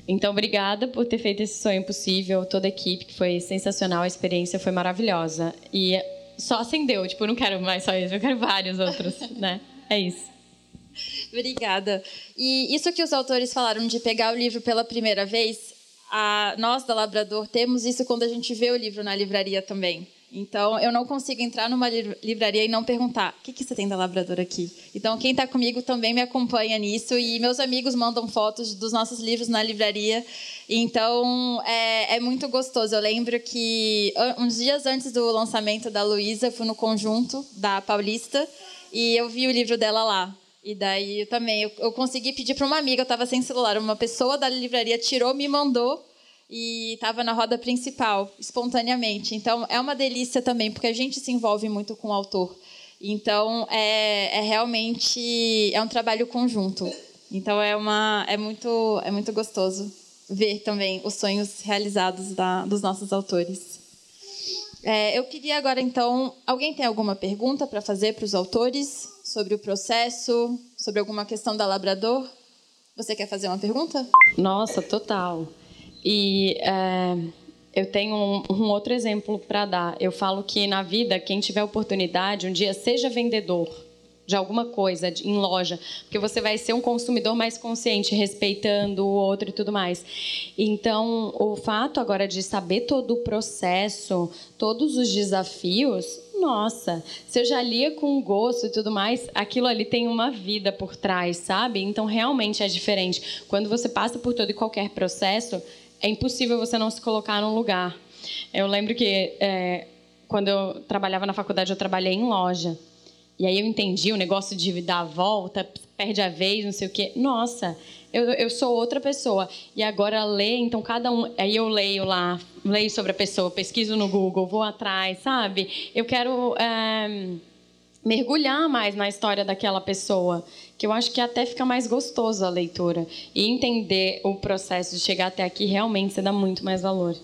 Então, obrigada por ter feito esse sonho possível, toda a equipe, que foi sensacional, a experiência foi maravilhosa. E só acendeu, tipo, não quero mais só isso, eu quero vários outros, *laughs* né? É isso. Obrigada. E isso que os autores falaram de pegar o livro pela primeira vez, a, nós da Labrador temos isso quando a gente vê o livro na livraria também. Então, eu não consigo entrar numa livraria e não perguntar: o que, que você tem da Labrador aqui? Então, quem está comigo também me acompanha nisso e meus amigos mandam fotos dos nossos livros na livraria. Então, é, é muito gostoso. Eu lembro que uns dias antes do lançamento da Luísa, fui no conjunto da Paulista e eu vi o livro dela lá. E daí eu também eu, eu consegui pedir para uma amiga, eu estava sem celular, uma pessoa da livraria tirou, me mandou e estava na roda principal, espontaneamente. Então, é uma delícia também, porque a gente se envolve muito com o autor. Então, é, é realmente é um trabalho conjunto. Então, é, uma, é, muito, é muito gostoso ver também os sonhos realizados da, dos nossos autores. É, eu queria agora, então, alguém tem alguma pergunta para fazer para os autores sobre o processo, sobre alguma questão da Labrador? Você quer fazer uma pergunta? Nossa, total. E é, eu tenho um, um outro exemplo para dar. Eu falo que na vida, quem tiver oportunidade, um dia seja vendedor de alguma coisa de, em loja, porque você vai ser um consumidor mais consciente, respeitando o outro e tudo mais. Então, o fato agora de saber todo o processo, todos os desafios, nossa, se eu já lia com gosto e tudo mais, aquilo ali tem uma vida por trás, sabe? Então, realmente é diferente. Quando você passa por todo e qualquer processo, é impossível você não se colocar num lugar. Eu lembro que é, quando eu trabalhava na faculdade, eu trabalhei em loja. E aí eu entendi o negócio de dar a volta, perde a vez, não sei o quê. Nossa, eu, eu sou outra pessoa. E agora ler, então cada um. Aí eu leio lá, leio sobre a pessoa, pesquiso no Google, vou atrás, sabe? Eu quero. É, mergulhar mais na história daquela pessoa, que eu acho que até fica mais gostoso a leitura e entender o processo de chegar até aqui realmente você dá muito mais valor.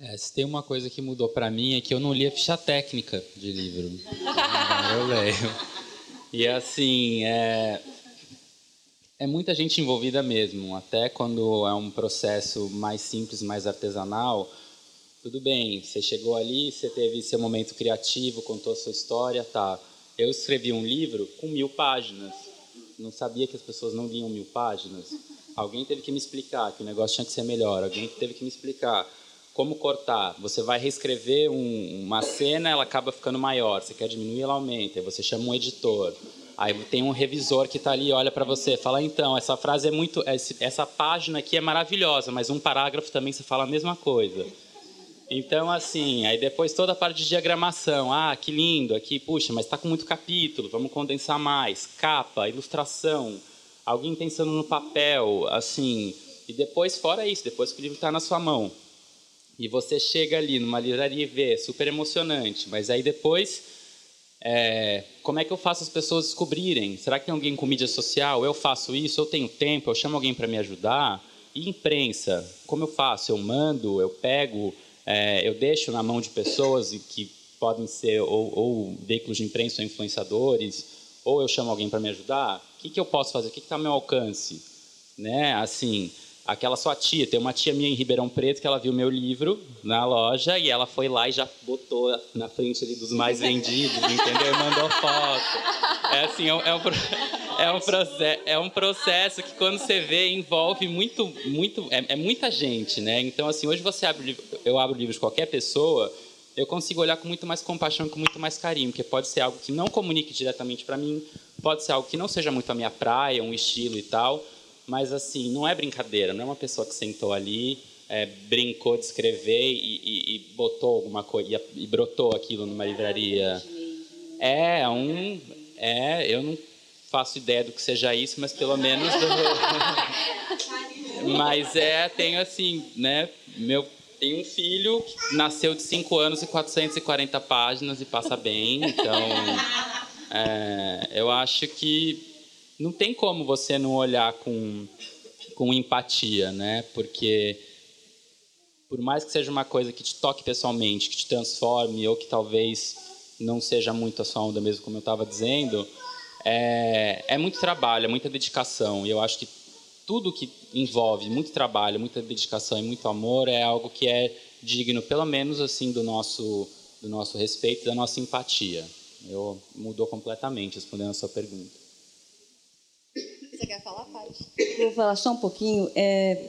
É, se tem uma coisa que mudou para mim é que eu não lia ficha técnica de livro. *laughs* eu leio. E assim, é, é muita gente envolvida mesmo. Até quando é um processo mais simples, mais artesanal, tudo bem, você chegou ali, você teve seu momento criativo, contou sua história, tá. Eu escrevi um livro com mil páginas. Não sabia que as pessoas não liam mil páginas. Alguém teve que me explicar que o negócio tinha que ser melhor. Alguém teve que me explicar como cortar. Você vai reescrever um, uma cena, ela acaba ficando maior. Você quer diminuir, ela aumenta. Aí você chama um editor. Aí tem um revisor que está ali, olha para você, fala então, essa frase é muito, essa página aqui é maravilhosa, mas um parágrafo também você fala a mesma coisa. Então, assim, aí depois toda a parte de diagramação. Ah, que lindo, aqui, puxa, mas está com muito capítulo, vamos condensar mais. Capa, ilustração, alguém pensando no papel, assim. E depois, fora isso, depois que o livro está na sua mão. E você chega ali numa livraria e vê, super emocionante. Mas aí depois, é, como é que eu faço as pessoas descobrirem? Será que tem alguém com mídia social? Eu faço isso, eu tenho tempo, eu chamo alguém para me ajudar? E imprensa, como eu faço? Eu mando, eu pego é, eu deixo na mão de pessoas que podem ser ou, ou veículos de imprensa ou influenciadores, ou eu chamo alguém para me ajudar, o que, que eu posso fazer? O que está ao meu alcance? Né? Assim, aquela sua tia, tem uma tia minha em Ribeirão Preto que ela viu meu livro na loja e ela foi lá e já botou na frente ali dos mais vendidos, entendeu? Mandou foto. É assim, é, é um, é um, processo, é um processo que quando você vê envolve muito, muito, é, é muita gente, né? Então assim, hoje você abre, eu abro livros de qualquer pessoa, eu consigo olhar com muito mais compaixão, com muito mais carinho, porque pode ser algo que não comunique diretamente para mim, pode ser algo que não seja muito a minha praia, um estilo e tal, mas assim, não é brincadeira, não é uma pessoa que sentou ali, é, brincou de escrever e, e, e botou alguma coisa e, e brotou aquilo numa livraria. É um, é, eu não faço ideia do que seja isso, mas pelo *laughs* menos. *laughs* mas é, tenho assim, né? Meu, tenho um filho que nasceu de 5 anos e 440 páginas e passa bem, então. *laughs* É, eu acho que não tem como você não olhar com, com empatia, né? Porque por mais que seja uma coisa que te toque pessoalmente, que te transforme, ou que talvez não seja muito a sua onda mesmo, como eu estava dizendo, é, é muito trabalho, é muita dedicação. E eu acho que tudo que envolve muito trabalho, muita dedicação e muito amor é algo que é digno, pelo menos assim, do nosso do nosso respeito, da nossa empatia. Eu mudou completamente respondendo a sua pergunta. Você quer falar, Paty? Vou falar só um pouquinho. É,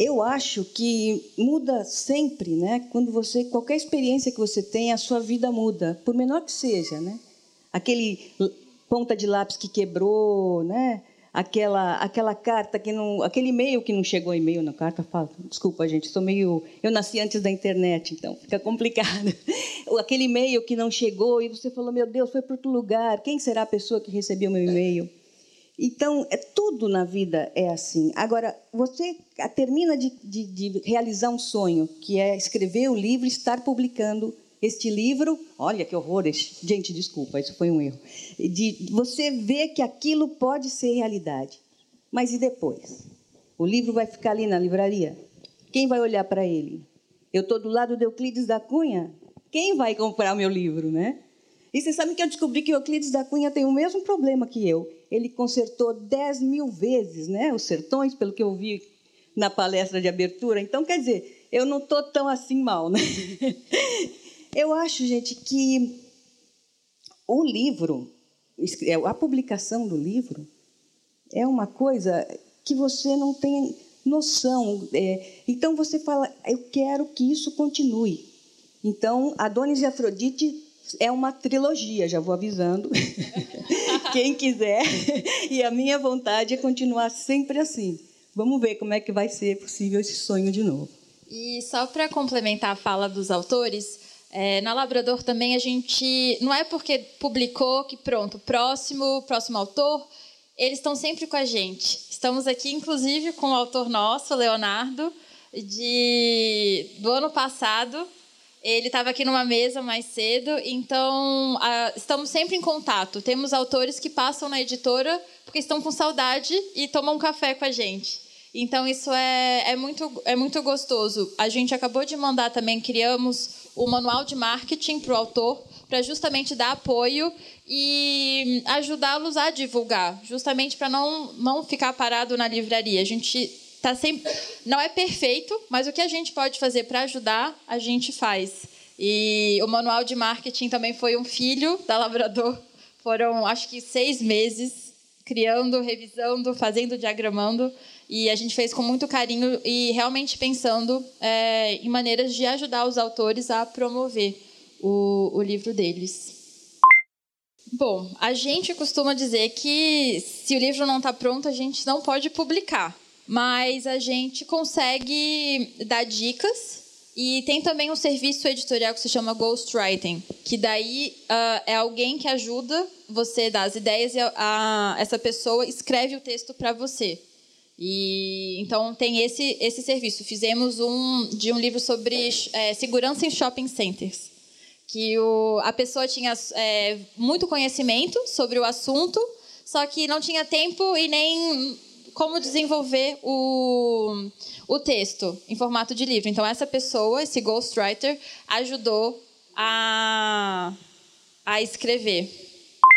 eu acho que muda sempre, né? Quando você qualquer experiência que você tem, a sua vida muda, por menor que seja, né? Aquele ponta de lápis que quebrou, né? Aquela, aquela carta que não, aquele e-mail que não chegou e-mail na carta, fala, desculpa gente, sou meio, eu nasci antes da internet, então fica complicado. *laughs* aquele e-mail que não chegou e você falou, meu Deus, foi para outro lugar, quem será a pessoa que recebeu meu e-mail? Então, é, tudo na vida é assim. Agora, você termina de, de, de realizar um sonho, que é escrever o livro e estar publicando este livro, olha que horror, gente, desculpa, isso foi um erro. De você ver que aquilo pode ser realidade. Mas e depois? O livro vai ficar ali na livraria? Quem vai olhar para ele? Eu estou do lado de Euclides da Cunha? Quem vai comprar meu livro, né? E você sabe que eu descobri que Euclides da Cunha tem o mesmo problema que eu. Ele consertou 10 mil vezes né, os sertões, pelo que eu vi na palestra de abertura. Então, quer dizer, eu não estou tão assim mal. Né? *laughs* Eu acho, gente, que o livro, é, a publicação do livro, é uma coisa que você não tem noção. É, então você fala, eu quero que isso continue. Então, Adonis e Afrodite é uma trilogia, já vou avisando. *laughs* Quem quiser. E a minha vontade é continuar sempre assim. Vamos ver como é que vai ser possível esse sonho de novo. E só para complementar a fala dos autores, é, na Labrador também a gente não é porque publicou que pronto, próximo, próximo autor, eles estão sempre com a gente. Estamos aqui, inclusive, com o autor nosso, Leonardo, de do ano passado. Ele estava aqui numa mesa mais cedo, então a, estamos sempre em contato. Temos autores que passam na editora porque estão com saudade e tomam um café com a gente. Então isso é, é, muito, é muito gostoso. A gente acabou de mandar também, criamos o manual de marketing para o autor, para justamente dar apoio e ajudá-los a divulgar, justamente para não, não ficar parado na livraria. A gente tá sempre não é perfeito, mas o que a gente pode fazer para ajudar, a gente faz. E o manual de marketing também foi um filho da Labrador. Foram, acho que, seis meses criando, revisando, fazendo, diagramando. E a gente fez com muito carinho e realmente pensando é, em maneiras de ajudar os autores a promover o, o livro deles. Bom, a gente costuma dizer que se o livro não está pronto, a gente não pode publicar. Mas a gente consegue dar dicas e tem também um serviço editorial que se chama Ghostwriting, que daí uh, é alguém que ajuda você a dar as ideias e a, a, essa pessoa escreve o texto para você. E então tem esse esse serviço. Fizemos um de um livro sobre é, segurança em shopping centers, que o, a pessoa tinha é, muito conhecimento sobre o assunto, só que não tinha tempo e nem como desenvolver o, o texto em formato de livro. Então, essa pessoa, esse ghostwriter, ajudou a, a escrever.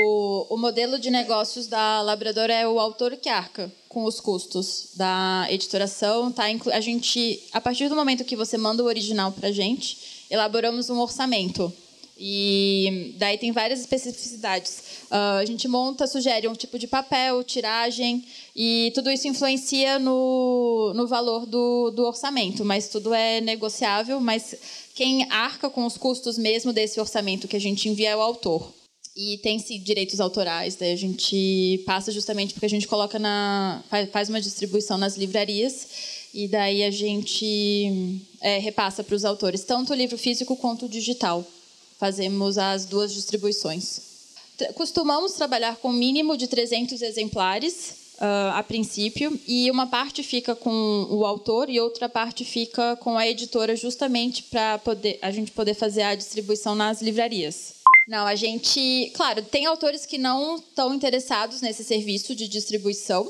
O, o modelo de negócios da Labrador é o autor que arca com os custos da editoração. Tá? A gente, a partir do momento que você manda o original para a gente, elaboramos um orçamento e daí tem várias especificidades. Uh, a gente monta, sugere um tipo de papel, tiragem, e tudo isso influencia no, no valor do, do orçamento, mas tudo é negociável. Mas quem arca com os custos mesmo desse orçamento que a gente envia é o autor. E tem-se direitos autorais, daí a gente passa justamente porque a gente coloca na. faz uma distribuição nas livrarias e daí a gente é, repassa para os autores, tanto o livro físico quanto o digital fazemos as duas distribuições. Costumamos trabalhar com um mínimo de 300 exemplares uh, a princípio, e uma parte fica com o autor e outra parte fica com a editora, justamente para a gente poder fazer a distribuição nas livrarias. Não, a gente. Claro, tem autores que não estão interessados nesse serviço de distribuição,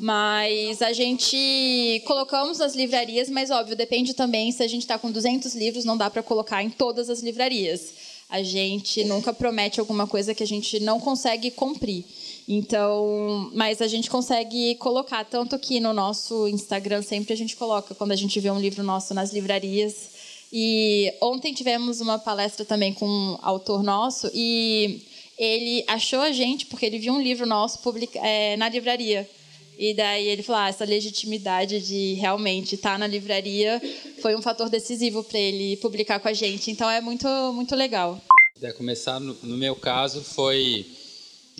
mas a gente colocamos nas livrarias, mas óbvio, depende também se a gente está com 200 livros, não dá para colocar em todas as livrarias. A gente nunca promete alguma coisa que a gente não consegue cumprir. Então, mas a gente consegue colocar, tanto que no nosso Instagram sempre a gente coloca quando a gente vê um livro nosso nas livrarias. E ontem tivemos uma palestra também com um autor nosso e ele achou a gente porque ele viu um livro nosso publica, é, na livraria. E daí ele falou: ah, essa legitimidade de realmente estar na livraria foi um fator decisivo para ele publicar com a gente. Então é muito, muito legal. Para começar, no, no, meu caso, foi.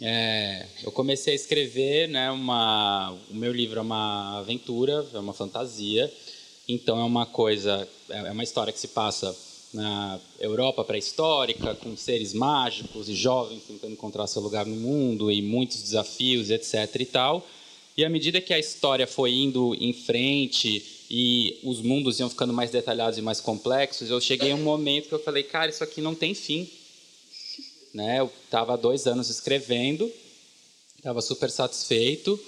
É, eu comecei a escrever, né, uma, o meu livro é uma aventura, é uma fantasia, então é uma coisa, é uma história que se passa na Europa pré-histórica, com seres mágicos e jovens tentando encontrar seu lugar no mundo e muitos desafios, etc. e tal. E à medida que a história foi indo em frente e os mundos iam ficando mais detalhados e mais complexos, eu cheguei a um momento que eu falei, cara, isso aqui não tem fim. Né? Eu estava dois anos escrevendo, estava super satisfeito,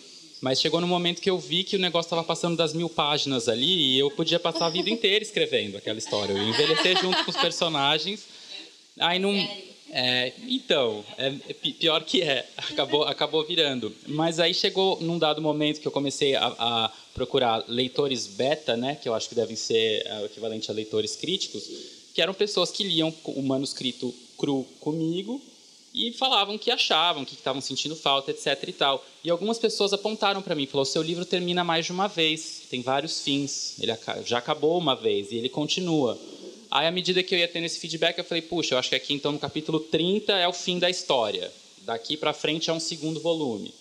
mas chegou no momento que eu vi que o negócio estava passando das mil páginas ali e eu podia passar a vida inteira escrevendo aquela história. Eu ia envelhecer junto com os personagens. Aí não é, então, é, é pior que é, *laughs* acabou, acabou virando. Mas aí chegou num dado momento que eu comecei a, a, procurar leitores beta, né, que eu acho que devem ser é, o equivalente a leitores críticos, que eram pessoas que liam o manuscrito cru comigo e falavam que achavam, que estavam sentindo falta, etc. e tal. E algumas pessoas apontaram para mim, falou: "Seu livro termina mais de uma vez, tem vários fins. Ele já acabou uma vez e ele continua." Aí, à medida que eu ia tendo esse feedback, eu falei, puxa, eu acho que aqui então no capítulo 30 é o fim da história. Daqui para frente é um segundo volume.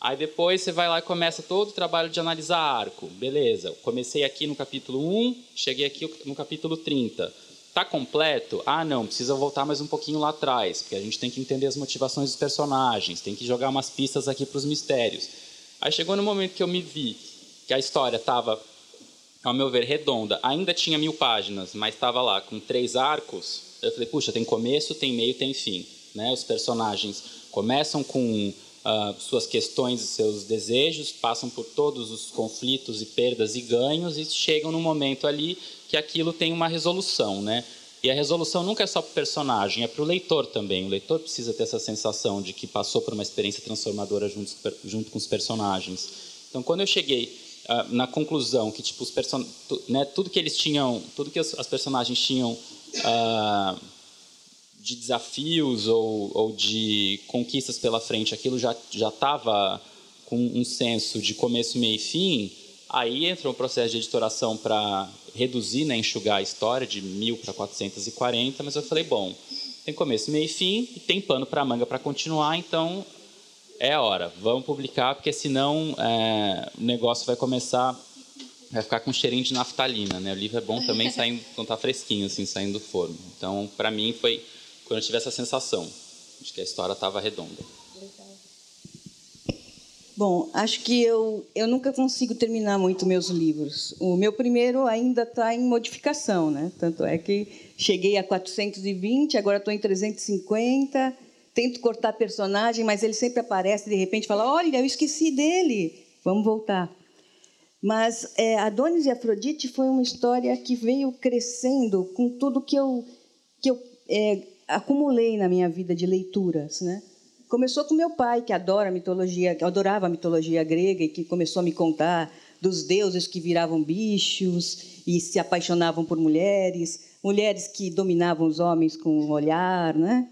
Aí depois você vai lá e começa todo o trabalho de analisar arco. Beleza, comecei aqui no capítulo 1, cheguei aqui no capítulo 30. Tá completo? Ah, não, precisa voltar mais um pouquinho lá atrás, porque a gente tem que entender as motivações dos personagens, tem que jogar umas pistas aqui para os mistérios. Aí chegou no momento que eu me vi que a história estava ao meu ver, redonda. Ainda tinha mil páginas, mas estava lá com três arcos. Eu falei, puxa, tem começo, tem meio, tem fim. Né? Os personagens começam com uh, suas questões e seus desejos, passam por todos os conflitos e perdas e ganhos e chegam num momento ali que aquilo tem uma resolução, né? E a resolução nunca é só para o personagem, é para o leitor também. O leitor precisa ter essa sensação de que passou por uma experiência transformadora junto, junto com os personagens. Então, quando eu cheguei uh, na conclusão que tipo os person né, tudo que eles tinham, tudo que as personagens tinham uh, de desafios ou, ou de conquistas pela frente, aquilo já já estava com um senso de começo, meio e fim. Aí entrou um processo de editoração para reduzir, né, enxugar a história de mil para 440, mas eu falei, bom, tem começo, meio e fim, e tem pano para manga para continuar, então é a hora, vamos publicar, porque senão é, o negócio vai começar, vai ficar com cheirinho de naftalina, né? O livro é bom também saindo, *laughs* quando tá fresquinho, assim, saindo do forno. Então, para mim, foi quando eu tive essa sensação de que a história estava redonda. Bom, acho que eu, eu nunca consigo terminar muito meus livros. O meu primeiro ainda está em modificação, né? Tanto é que cheguei a 420, agora estou em 350 tento cortar personagem, mas ele sempre aparece de repente fala: Olha, eu esqueci dele, vamos voltar. Mas é, Adonis e Afrodite foi uma história que veio crescendo com tudo que eu, que eu é, acumulei na minha vida de leituras. Né? Começou com meu pai, que adora mitologia, que adorava a mitologia grega e que começou a me contar dos deuses que viravam bichos e se apaixonavam por mulheres, mulheres que dominavam os homens com o olhar, né?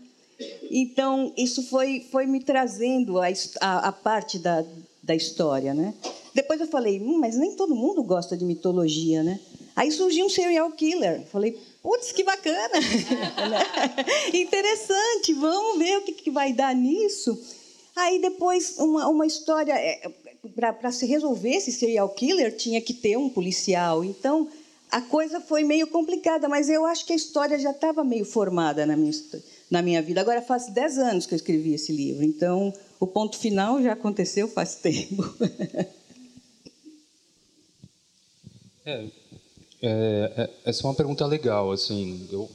Então, isso foi, foi me trazendo a, a, a parte da, da história. Né? Depois eu falei, hum, mas nem todo mundo gosta de mitologia. Né? Aí surgiu um serial killer. Falei, putz, que bacana! *laughs* Interessante, vamos ver o que, que vai dar nisso. Aí depois, uma, uma história. É, Para se resolver esse serial killer, tinha que ter um policial. Então, a coisa foi meio complicada, mas eu acho que a história já estava meio formada na minha história na minha vida. Agora faz 10 anos que eu escrevi esse livro, então o ponto final já aconteceu faz *laughs* tempo. é, é, é, essa é uma pergunta legal, assim. Eu,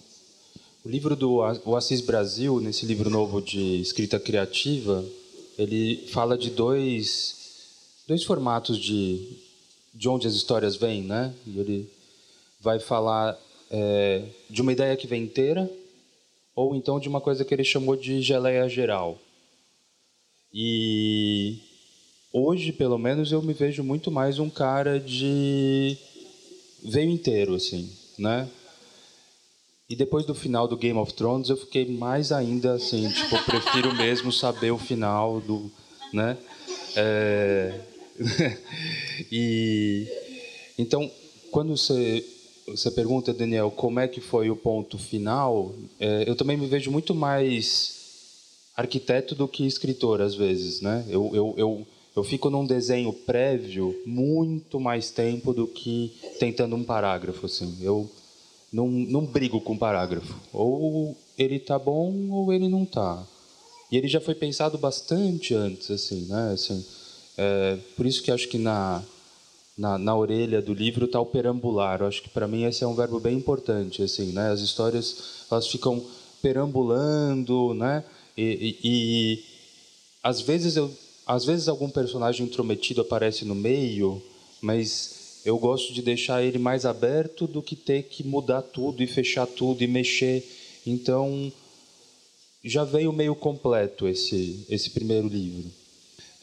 o livro do o Assis Brasil, nesse livro novo de escrita criativa, ele fala de dois dois formatos de de onde as histórias vêm, né? E ele vai falar é, de uma ideia que vem inteira ou então de uma coisa que ele chamou de geleia geral. E hoje, pelo menos, eu me vejo muito mais um cara de veio inteiro, assim, né? E depois do final do Game of Thrones, eu fiquei mais ainda assim, tipo, eu prefiro mesmo saber o final do, né? É... *laughs* e então, quando você você pergunta, Daniel, como é que foi o ponto final? É, eu também me vejo muito mais arquiteto do que escritor às vezes, né? Eu, eu, eu, eu fico num desenho prévio muito mais tempo do que tentando um parágrafo, assim. Eu não, não brigo com parágrafo. Ou ele tá bom ou ele não tá. E ele já foi pensado bastante antes, assim, né? Assim, é, por isso que acho que na na, na orelha do livro está o perambular. Eu acho que para mim esse é um verbo bem importante, assim, né? As histórias elas ficam perambulando, né? E, e, e às vezes eu, às vezes algum personagem intrometido aparece no meio, mas eu gosto de deixar ele mais aberto do que ter que mudar tudo e fechar tudo e mexer. Então já veio meio completo esse esse primeiro livro.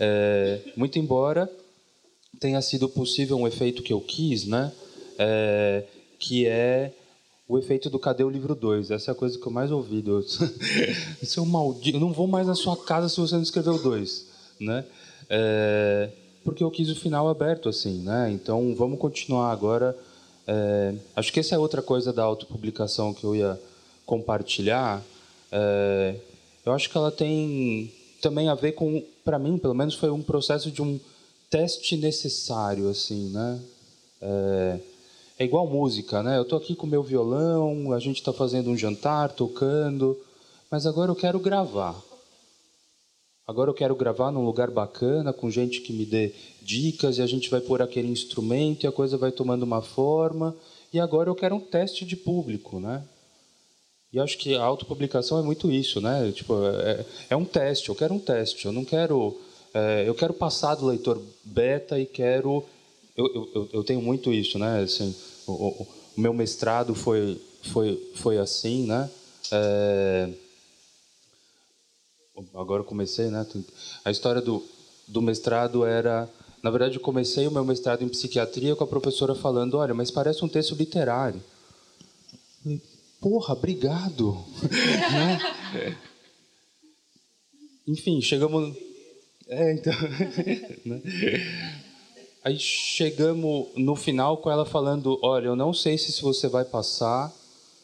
É, muito embora tenha sido possível um efeito que eu quis, né? É, que é o efeito do cadê o livro 2. Essa é a coisa que eu mais ouvi. Deus. *laughs* Seu maldito, eu não vou mais na sua casa se você não escreveu dois, né? É, porque eu quis o final aberto assim, né? Então vamos continuar agora. É, acho que essa é outra coisa da autopublicação que eu ia compartilhar. É, eu acho que ela tem também a ver com, para mim, pelo menos, foi um processo de um teste necessário, assim, né? É, é igual música, né? Eu estou aqui com meu violão, a gente está fazendo um jantar, tocando, mas agora eu quero gravar. Agora eu quero gravar num lugar bacana, com gente que me dê dicas, e a gente vai pôr aquele instrumento e a coisa vai tomando uma forma. E agora eu quero um teste de público, né? E acho que a autopublicação é muito isso, né? Tipo, é, é um teste, eu quero um teste, eu não quero eu quero passar do leitor beta e quero. Eu, eu, eu tenho muito isso, né? Assim, o, o, meu mestrado foi, foi, foi assim, né? É, agora comecei, né? A história do, do mestrado era Na verdade, eu comecei o meu mestrado em psiquiatria com a professora falando: olha, mas parece um texto literário. falei, porra, obrigado. *laughs* né? Enfim, chegamos. É, então. *laughs* Né? Aí chegamos no final com ela falando: olha, eu não sei se você vai passar,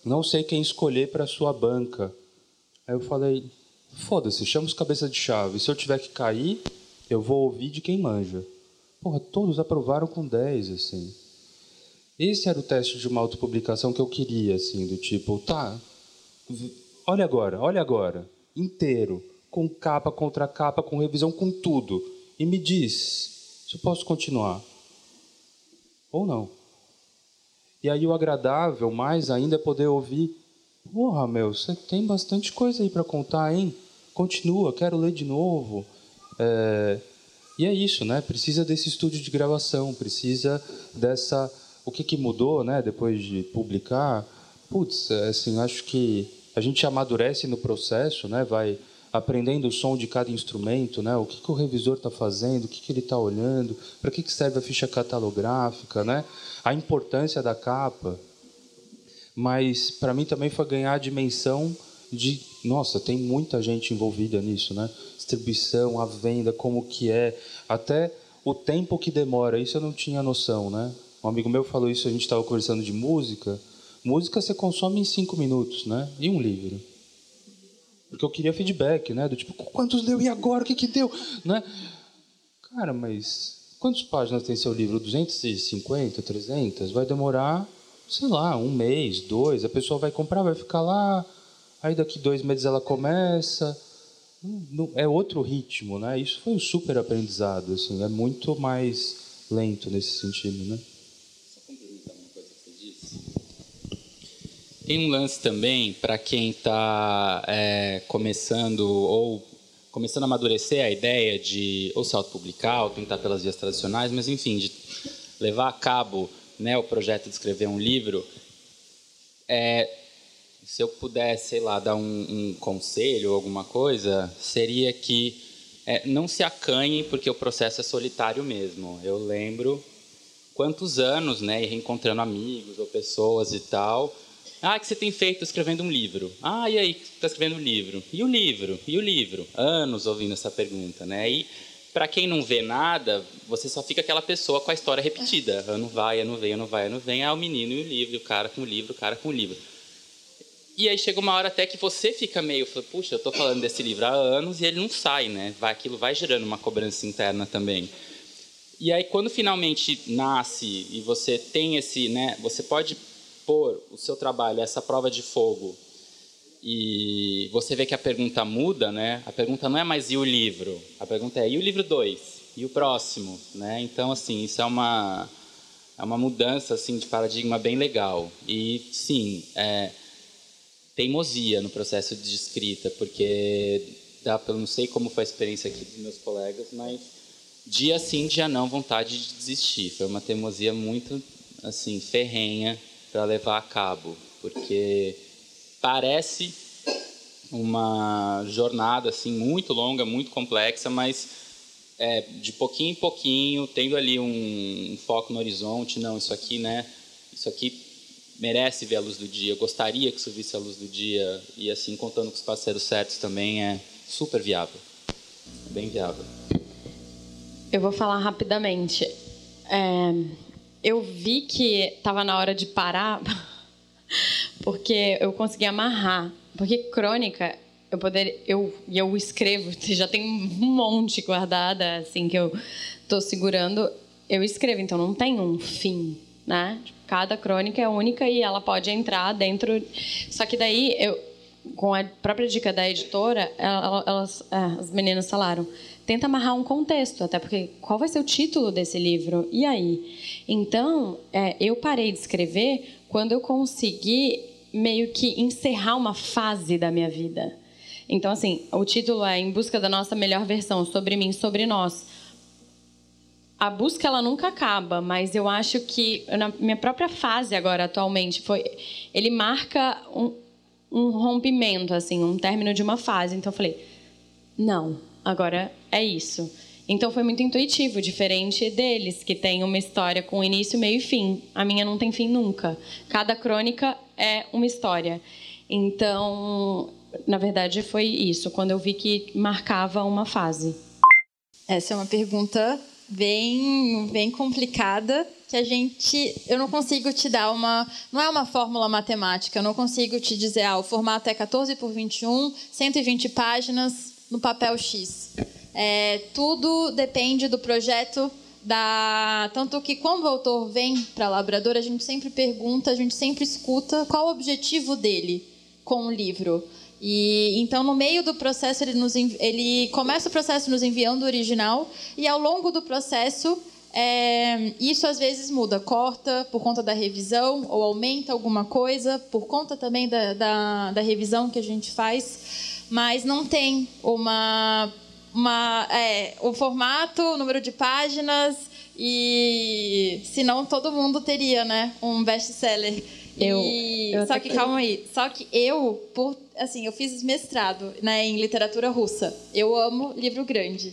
não sei quem escolher para sua banca. Aí eu falei: foda-se, chama os cabeça de chave. Se eu tiver que cair, eu vou ouvir de quem manja. Porra, todos aprovaram com 10, assim. Esse era o teste de uma autopublicação que eu queria, assim, do tipo, tá, olha agora, olha agora, inteiro, com capa, contra capa, com revisão, com tudo. E me diz se eu posso continuar. Ou não. E aí o agradável, mais ainda, é poder ouvir, porra, meu, você tem bastante coisa aí para contar, hein? Continua, quero ler de novo. É... E é isso, né? Precisa desse estúdio de gravação, precisa dessa o que, que mudou, né, depois de publicar? Putz, é, assim, acho que a gente amadurece no processo, né, vai aprendendo o som de cada instrumento, né, o que, que o revisor está fazendo, o que, que ele está olhando, para que, que serve a ficha catalográfica, né, a importância da capa. Mas para mim também foi ganhar a dimensão de, nossa, tem muita gente envolvida nisso, né? Distribuição, a venda, como que é, até o tempo que demora, isso eu não tinha noção, né? Um amigo meu falou isso, a gente estava conversando de música. Música você consome em cinco minutos, né? E um livro. Porque eu queria feedback, né? Do tipo, quantos leu e agora? O que que deu? Né? Cara, mas quantas páginas tem seu livro? 250, 300? Vai demorar, sei lá, um mês, dois. A pessoa vai comprar, vai ficar lá. Aí daqui dois meses ela começa. É outro ritmo, né? Isso foi um super aprendizado, assim. É muito mais lento nesse sentido, né? Tem um lance também para quem está é, começando ou começando a amadurecer a ideia de ou se autopublicar ou tentar pelas vias tradicionais, mas enfim, de levar a cabo né, o projeto de escrever um livro. É, se eu pudesse, sei lá, dar um, um conselho ou alguma coisa, seria que é, não se acanhem porque o processo é solitário mesmo. Eu lembro quantos anos, né, reencontrando amigos ou pessoas e tal, ah, que você tem feito escrevendo um livro? Ah, e aí, está escrevendo um livro? E o livro? E o livro? Anos ouvindo essa pergunta, né? E para quem não vê nada, você só fica aquela pessoa com a história repetida. Ano vai, ano vem, ano vai, ano vem. Ah, o menino e o livro, o cara com o livro, o cara com o livro. E aí chega uma hora até que você fica meio, puxa, eu estou falando desse livro há anos e ele não sai, né? Vai, aquilo vai gerando uma cobrança interna também. E aí quando finalmente nasce e você tem esse, né? Você pode pôr o seu trabalho essa prova de fogo e você vê que a pergunta muda, né? A pergunta não é mais e o livro, a pergunta é e o livro 2? E o próximo, né? Então assim, isso é uma é uma mudança assim de paradigma bem legal. E sim, é teimosia no processo de escrita, porque dá pelo não sei como foi a experiência aqui dos meus colegas, mas dia sim, dia não, vontade de desistir. Foi uma teimosia muito assim ferrenha para levar a cabo, porque parece uma jornada assim muito longa, muito complexa, mas é, de pouquinho em pouquinho, tendo ali um, um, foco no horizonte, não, isso aqui, né? Isso aqui merece ver a luz do dia. Eu gostaria que isso visse a luz do dia e assim contando com os parceiros certos também é super viável, bem viável. Eu vou falar rapidamente. É, eu vi que estava na hora de parar, *laughs* porque eu consegui amarrar. Porque crônica, eu poder, eu e eu escrevo, *laughs* já tem um monte guardada assim que eu estou segurando. Eu escrevo, então não tem um fim, né? Cada crônica é única e ela pode entrar dentro. Só que daí eu, com a própria dica da editora, elas, é, as meninas falaram tenta amarrar um contexto, até porque qual vai ser o título desse livro? E aí? Então, é, eu parei de escrever quando eu consegui meio que encerrar uma fase da minha vida. Então, assim, o título é Em Busca da Nossa Melhor Versão, sobre mim, sobre nós. A busca ela nunca acaba, mas eu acho que na minha própria fase agora atualmente foi, ele marca um, um rompimento, assim, um término de uma fase. Então eu falei, não, agora é isso. Então foi muito intuitivo, diferente deles, que tem uma história com início, meio e fim. A minha não tem fim nunca. Cada crônica é uma história. Então, na verdade, foi isso, quando eu vi que marcava uma fase. Essa é uma pergunta bem, bem complicada que a gente, eu não consigo te dar uma, não é uma fórmula matemática, eu não consigo te dizer, ah, o formato é 14 por 21, 120 páginas no papel X. É, tudo depende do projeto da tanto que quando o autor vem para Labrador, a gente sempre pergunta, a gente sempre escuta qual o objetivo dele com o livro. E então no meio do processo ele nos ele começa o processo nos enviando o original e ao longo do processo é, isso às vezes muda, corta por conta da revisão ou aumenta alguma coisa por conta também da, da, da revisão que a gente faz, mas não tem uma, uma é, o formato, o número de páginas e senão todo mundo teria, né, um best-seller. Eu, e, eu só que calma aí, só que eu por assim eu fiz mestrado né, em literatura russa. Eu amo livro grande.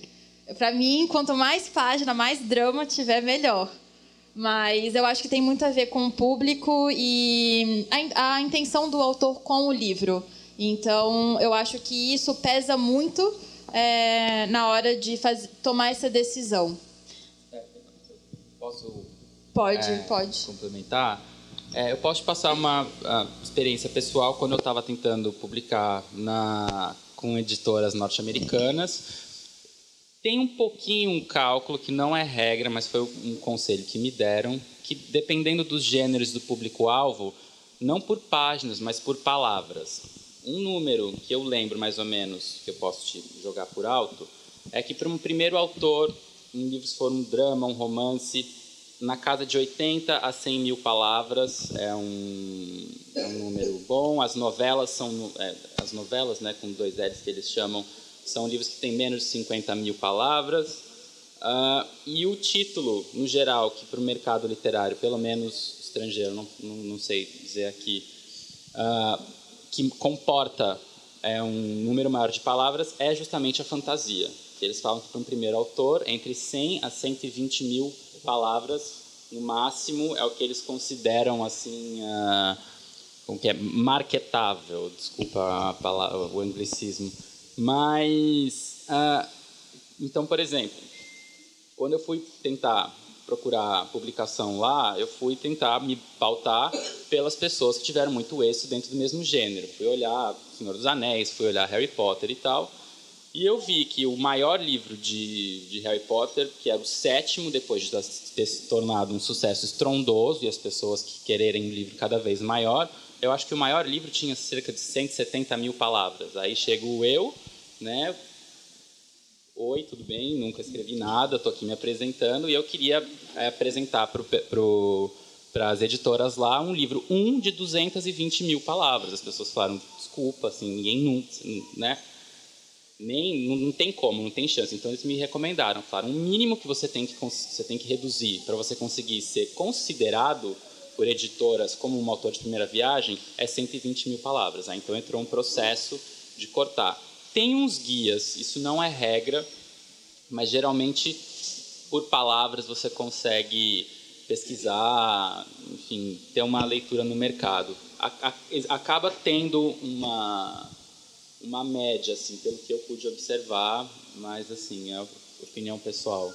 Para mim, quanto mais página, mais drama tiver, melhor. Mas eu acho que tem muito a ver com o público e a, a intenção do autor com o livro. Então, eu acho que isso pesa muito é, na hora de faz, tomar essa decisão. Posso? Pode, é, pode. Complementar? É, eu posso passar uma experiência pessoal quando eu estava tentando publicar na, com editoras norte-americanas tem um pouquinho um cálculo que não é regra, mas foi um conselho que me deram, que dependendo dos gêneros do público-alvo, não por páginas, mas por palavras. Um número que eu lembro mais ou menos, que eu posso te jogar por alto, é que para um primeiro autor, um livro se for um drama, um romance, na casa de 80 a 100 mil palavras é um, é um número bom. As novelas são é, as novelas, né, com dois L's que eles chamam, são livros que têm menos de 50 mil palavras. Uh, e o título, no geral, que para o mercado literário, pelo menos estrangeiro, não, não, não sei dizer aqui, uh, que comporta é, um número maior de palavras, é justamente a fantasia. Eles falam que para um primeiro autor, entre 100 a 120 mil palavras, no máximo, é o que eles consideram assim, uh, como que é, marketável, desculpa palavra, o anglicismo mas, uh, então, por exemplo, quando eu fui tentar procurar publicação lá, eu fui tentar me pautar pelas pessoas que tiveram muito êxito dentro do mesmo gênero. Fui olhar Senhor dos Anéis, fui olhar Harry Potter e tal. E eu vi que o maior livro de, de Harry Potter, que era o sétimo, depois de ter se tornado um sucesso estrondoso e as pessoas que quererem um livro cada vez maior, eu acho que o maior livro tinha cerca de 170 mil palavras. Aí chego eu, né? Oi, tudo bem? Nunca escrevi nada, estou aqui me apresentando e eu queria é, apresentar para as editoras lá um livro, um de 220 mil palavras. As pessoas falaram, desculpa, assim, ninguém nunca, né? Nem, não, não tem como, não tem chance. Então eles me recomendaram, falaram, o mínimo que você tem que, você tem que reduzir para você conseguir ser considerado por editoras como um autor de primeira viagem é 120 mil palavras. Aí, então entrou um processo de cortar. Tem uns guias, isso não é regra, mas geralmente por palavras você consegue pesquisar, enfim, ter uma leitura no mercado. Acaba tendo uma, uma média, assim, pelo que eu pude observar, mas assim, é opinião pessoal.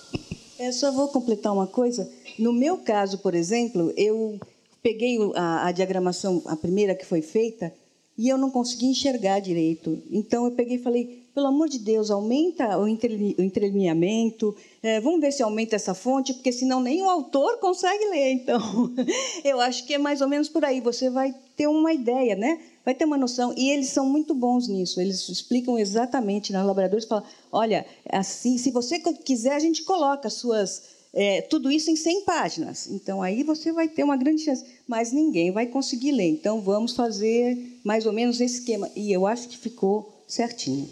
Eu só vou completar uma coisa. No meu caso, por exemplo, eu peguei a, a diagramação, a primeira que foi feita, e eu não consegui enxergar direito. Então eu peguei e falei: pelo amor de Deus, aumenta o entrelinhamento, é, vamos ver se aumenta essa fonte, porque senão nem o autor consegue ler. Então, *laughs* eu acho que é mais ou menos por aí. Você vai ter uma ideia, né? vai ter uma noção. E eles são muito bons nisso. Eles explicam exatamente nas laboratórios. Falam: olha, assim, se você quiser, a gente coloca suas é, tudo isso em 100 páginas. Então, aí você vai ter uma grande chance. Mas ninguém vai conseguir ler. Então, vamos fazer mais ou menos esse esquema. E eu acho que ficou certinho.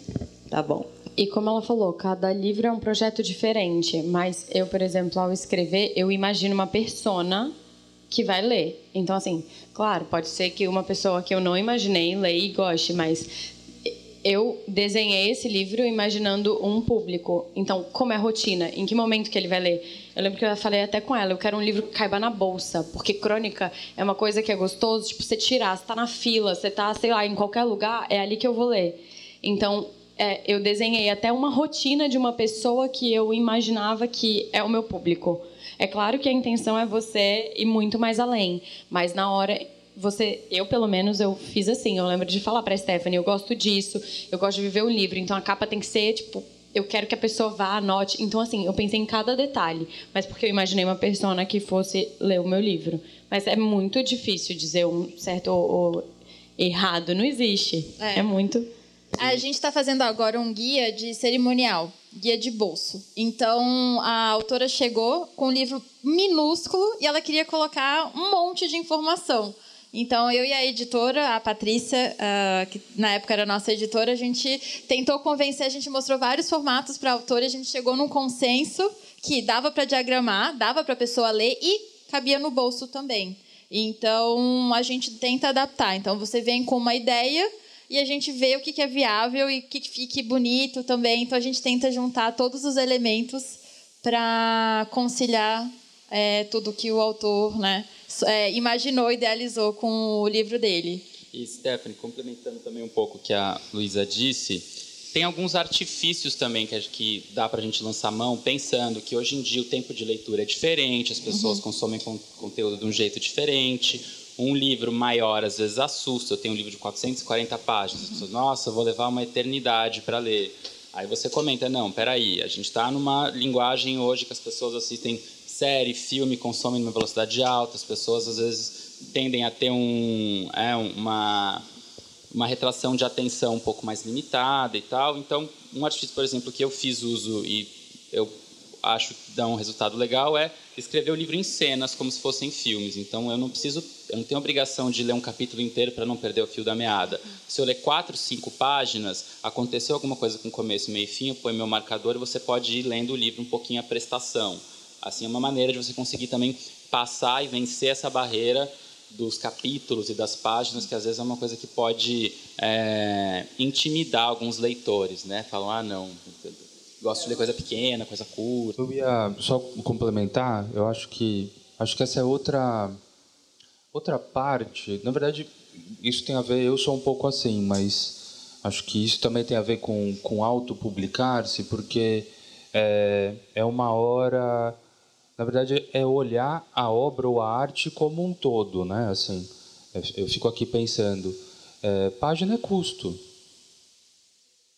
Tá bom. E como ela falou, cada livro é um projeto diferente. Mas eu, por exemplo, ao escrever, eu imagino uma persona que vai ler. Então, assim, claro, pode ser que uma pessoa que eu não imaginei leia e goste, mas eu desenhei esse livro imaginando um público. Então, como é a rotina? Em que momento que ele vai ler? Eu lembro que eu falei até com ela, eu quero um livro que caiba na bolsa, porque crônica é uma coisa que é gostoso, tipo, você tirar, você tá na fila, você tá, sei lá, em qualquer lugar, é ali que eu vou ler. Então, é, eu desenhei até uma rotina de uma pessoa que eu imaginava que é o meu público. É claro que a intenção é você ir muito mais além, mas na hora você, eu pelo menos eu fiz assim. Eu lembro de falar para Stephanie, eu gosto disso, eu gosto de viver o livro, então a capa tem que ser tipo eu quero que a pessoa vá, anote. Então, assim, eu pensei em cada detalhe, mas porque eu imaginei uma persona que fosse ler o meu livro. Mas é muito difícil dizer um certo ou, ou errado, não existe. É, é muito. A gente está fazendo agora um guia de cerimonial, guia de bolso. Então, a autora chegou com um livro minúsculo e ela queria colocar um monte de informação. Então, eu e a editora, a Patrícia, uh, que na época era nossa editora, a gente tentou convencer, a gente mostrou vários formatos para a autora, a gente chegou num consenso que dava para diagramar, dava para a pessoa ler e cabia no bolso também. Então, a gente tenta adaptar. Então, você vem com uma ideia e a gente vê o que é viável e o que fique bonito também. Então, a gente tenta juntar todos os elementos para conciliar é, tudo que o autor né, é, imaginou, idealizou com o livro dele. E Stephanie, complementando também um pouco o que a Luísa disse, tem alguns artifícios também que, que dá para a gente lançar mão, pensando que hoje em dia o tempo de leitura é diferente, as pessoas uhum. consomem con conteúdo de um jeito diferente. Um livro maior às vezes assusta. Eu tenho um livro de 440 páginas. As pessoas, nossa, vou levar uma eternidade para ler. Aí você comenta, não, peraí, a gente está numa linguagem hoje que as pessoas assistem série, filme, consomem numa velocidade alta, as pessoas às vezes tendem a ter um, é, uma, uma retração de atenção um pouco mais limitada e tal. Então, um artista, por exemplo, que eu fiz uso e eu acho que dá um resultado legal é escrever o livro em cenas, como se fossem filmes. Então, eu não preciso, eu não tenho obrigação de ler um capítulo inteiro para não perder o fio da meada. Se eu ler quatro, cinco páginas, aconteceu alguma coisa com começo, meio e fim, eu ponho meu marcador e você pode ir lendo o livro um pouquinho a prestação. Assim, é uma maneira de você conseguir também passar e vencer essa barreira dos capítulos e das páginas, que às vezes é uma coisa que pode é, intimidar alguns leitores, né? Falam, ah, não, gosto de ler coisa pequena, coisa curta. Eu ia só complementar, eu acho que acho que essa é outra outra parte. Na verdade, isso tem a ver, eu sou um pouco assim, mas acho que isso também tem a ver com com autopublicar-se, porque é, é uma hora na verdade, é olhar a obra ou a arte como um todo, né? Assim, eu fico aqui pensando, é, página é custo,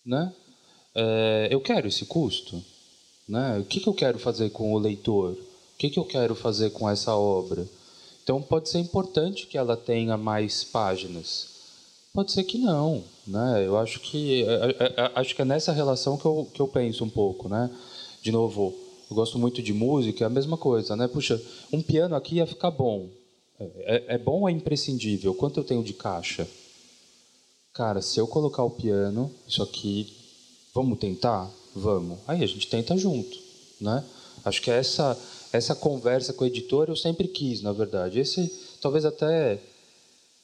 né? É, eu quero esse custo, né? O que, que eu quero fazer com o leitor? O que, que eu quero fazer com essa obra? Então, pode ser importante que ela tenha mais páginas. Pode ser que não, né? Eu acho que é, é, acho que é nessa relação que eu, que eu penso um pouco, né? De novo, eu gosto muito de música, é a mesma coisa, né? Puxa, um piano aqui ia ficar bom. É, é, é bom ou é imprescindível? Quanto eu tenho de caixa? Cara, se eu colocar o piano, isso aqui, vamos tentar? Vamos. Aí a gente tenta junto, né? Acho que essa essa conversa com o editor eu sempre quis, na verdade. Esse talvez até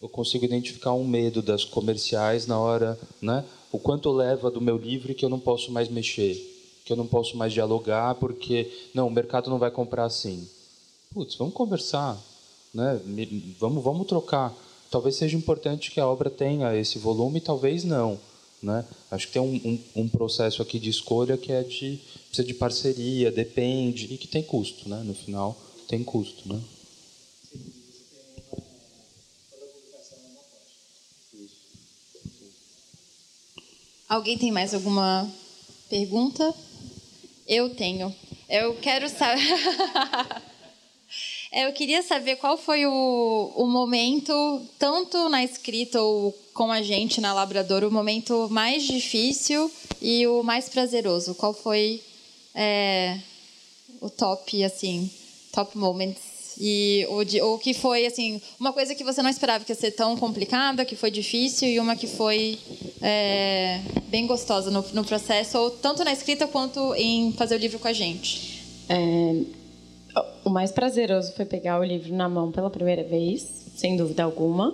eu consigo identificar um medo das comerciais na hora, né? O quanto leva do meu livro que eu não posso mais mexer que eu não posso mais dialogar porque não, o mercado não vai comprar assim. Putz, vamos conversar, né? Vamos, vamos trocar. Talvez seja importante que a obra tenha esse volume, talvez não, né? Acho que tem um, um, um processo aqui de escolha que é de precisa de parceria, depende e que tem custo, né? No final tem custo, né? Alguém tem mais alguma pergunta? Eu tenho. Eu quero saber. *laughs* Eu queria saber qual foi o, o momento, tanto na escrita ou com a gente na Labrador, o momento mais difícil e o mais prazeroso. Qual foi é, o top, assim, top moments e o, o que foi, assim, uma coisa que você não esperava que ia ser tão complicada, que foi difícil, e uma que foi é, bem gostosa no, no, processo, ou tanto na escrita quanto em fazer o livro com a gente? É, o mais prazeroso foi pegar o livro na mão pela primeira vez, sem dúvida alguma.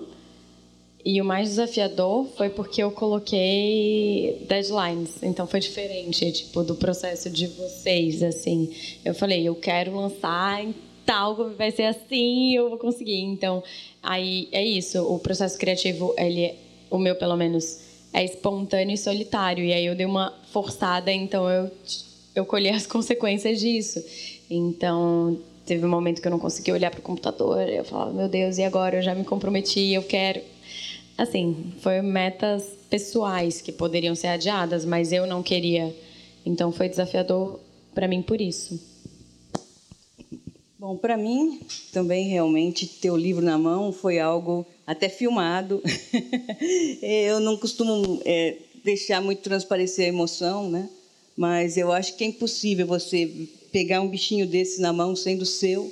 E o mais desafiador foi porque eu coloquei deadlines, então foi diferente, tipo, do processo de vocês, assim. Eu falei, eu quero lançar tal, vai ser assim, eu vou conseguir. Então, aí é isso, o processo criativo, ele, o meu pelo menos, é espontâneo e solitário. E aí eu dei uma forçada, então eu, eu colhi as *laughs* consequências disso. Então, teve um momento que eu não conseguia olhar para o computador, eu falava, meu Deus, e agora? Eu já me comprometi, eu quero Assim, foi metas pessoais que poderiam ser adiadas, mas eu não queria. Então foi desafiador para mim por isso. Bom, para mim também realmente ter o livro na mão foi algo até filmado. *laughs* eu não costumo é, deixar muito transparecer a emoção, né? Mas eu acho que é impossível você pegar um bichinho desse na mão sendo seu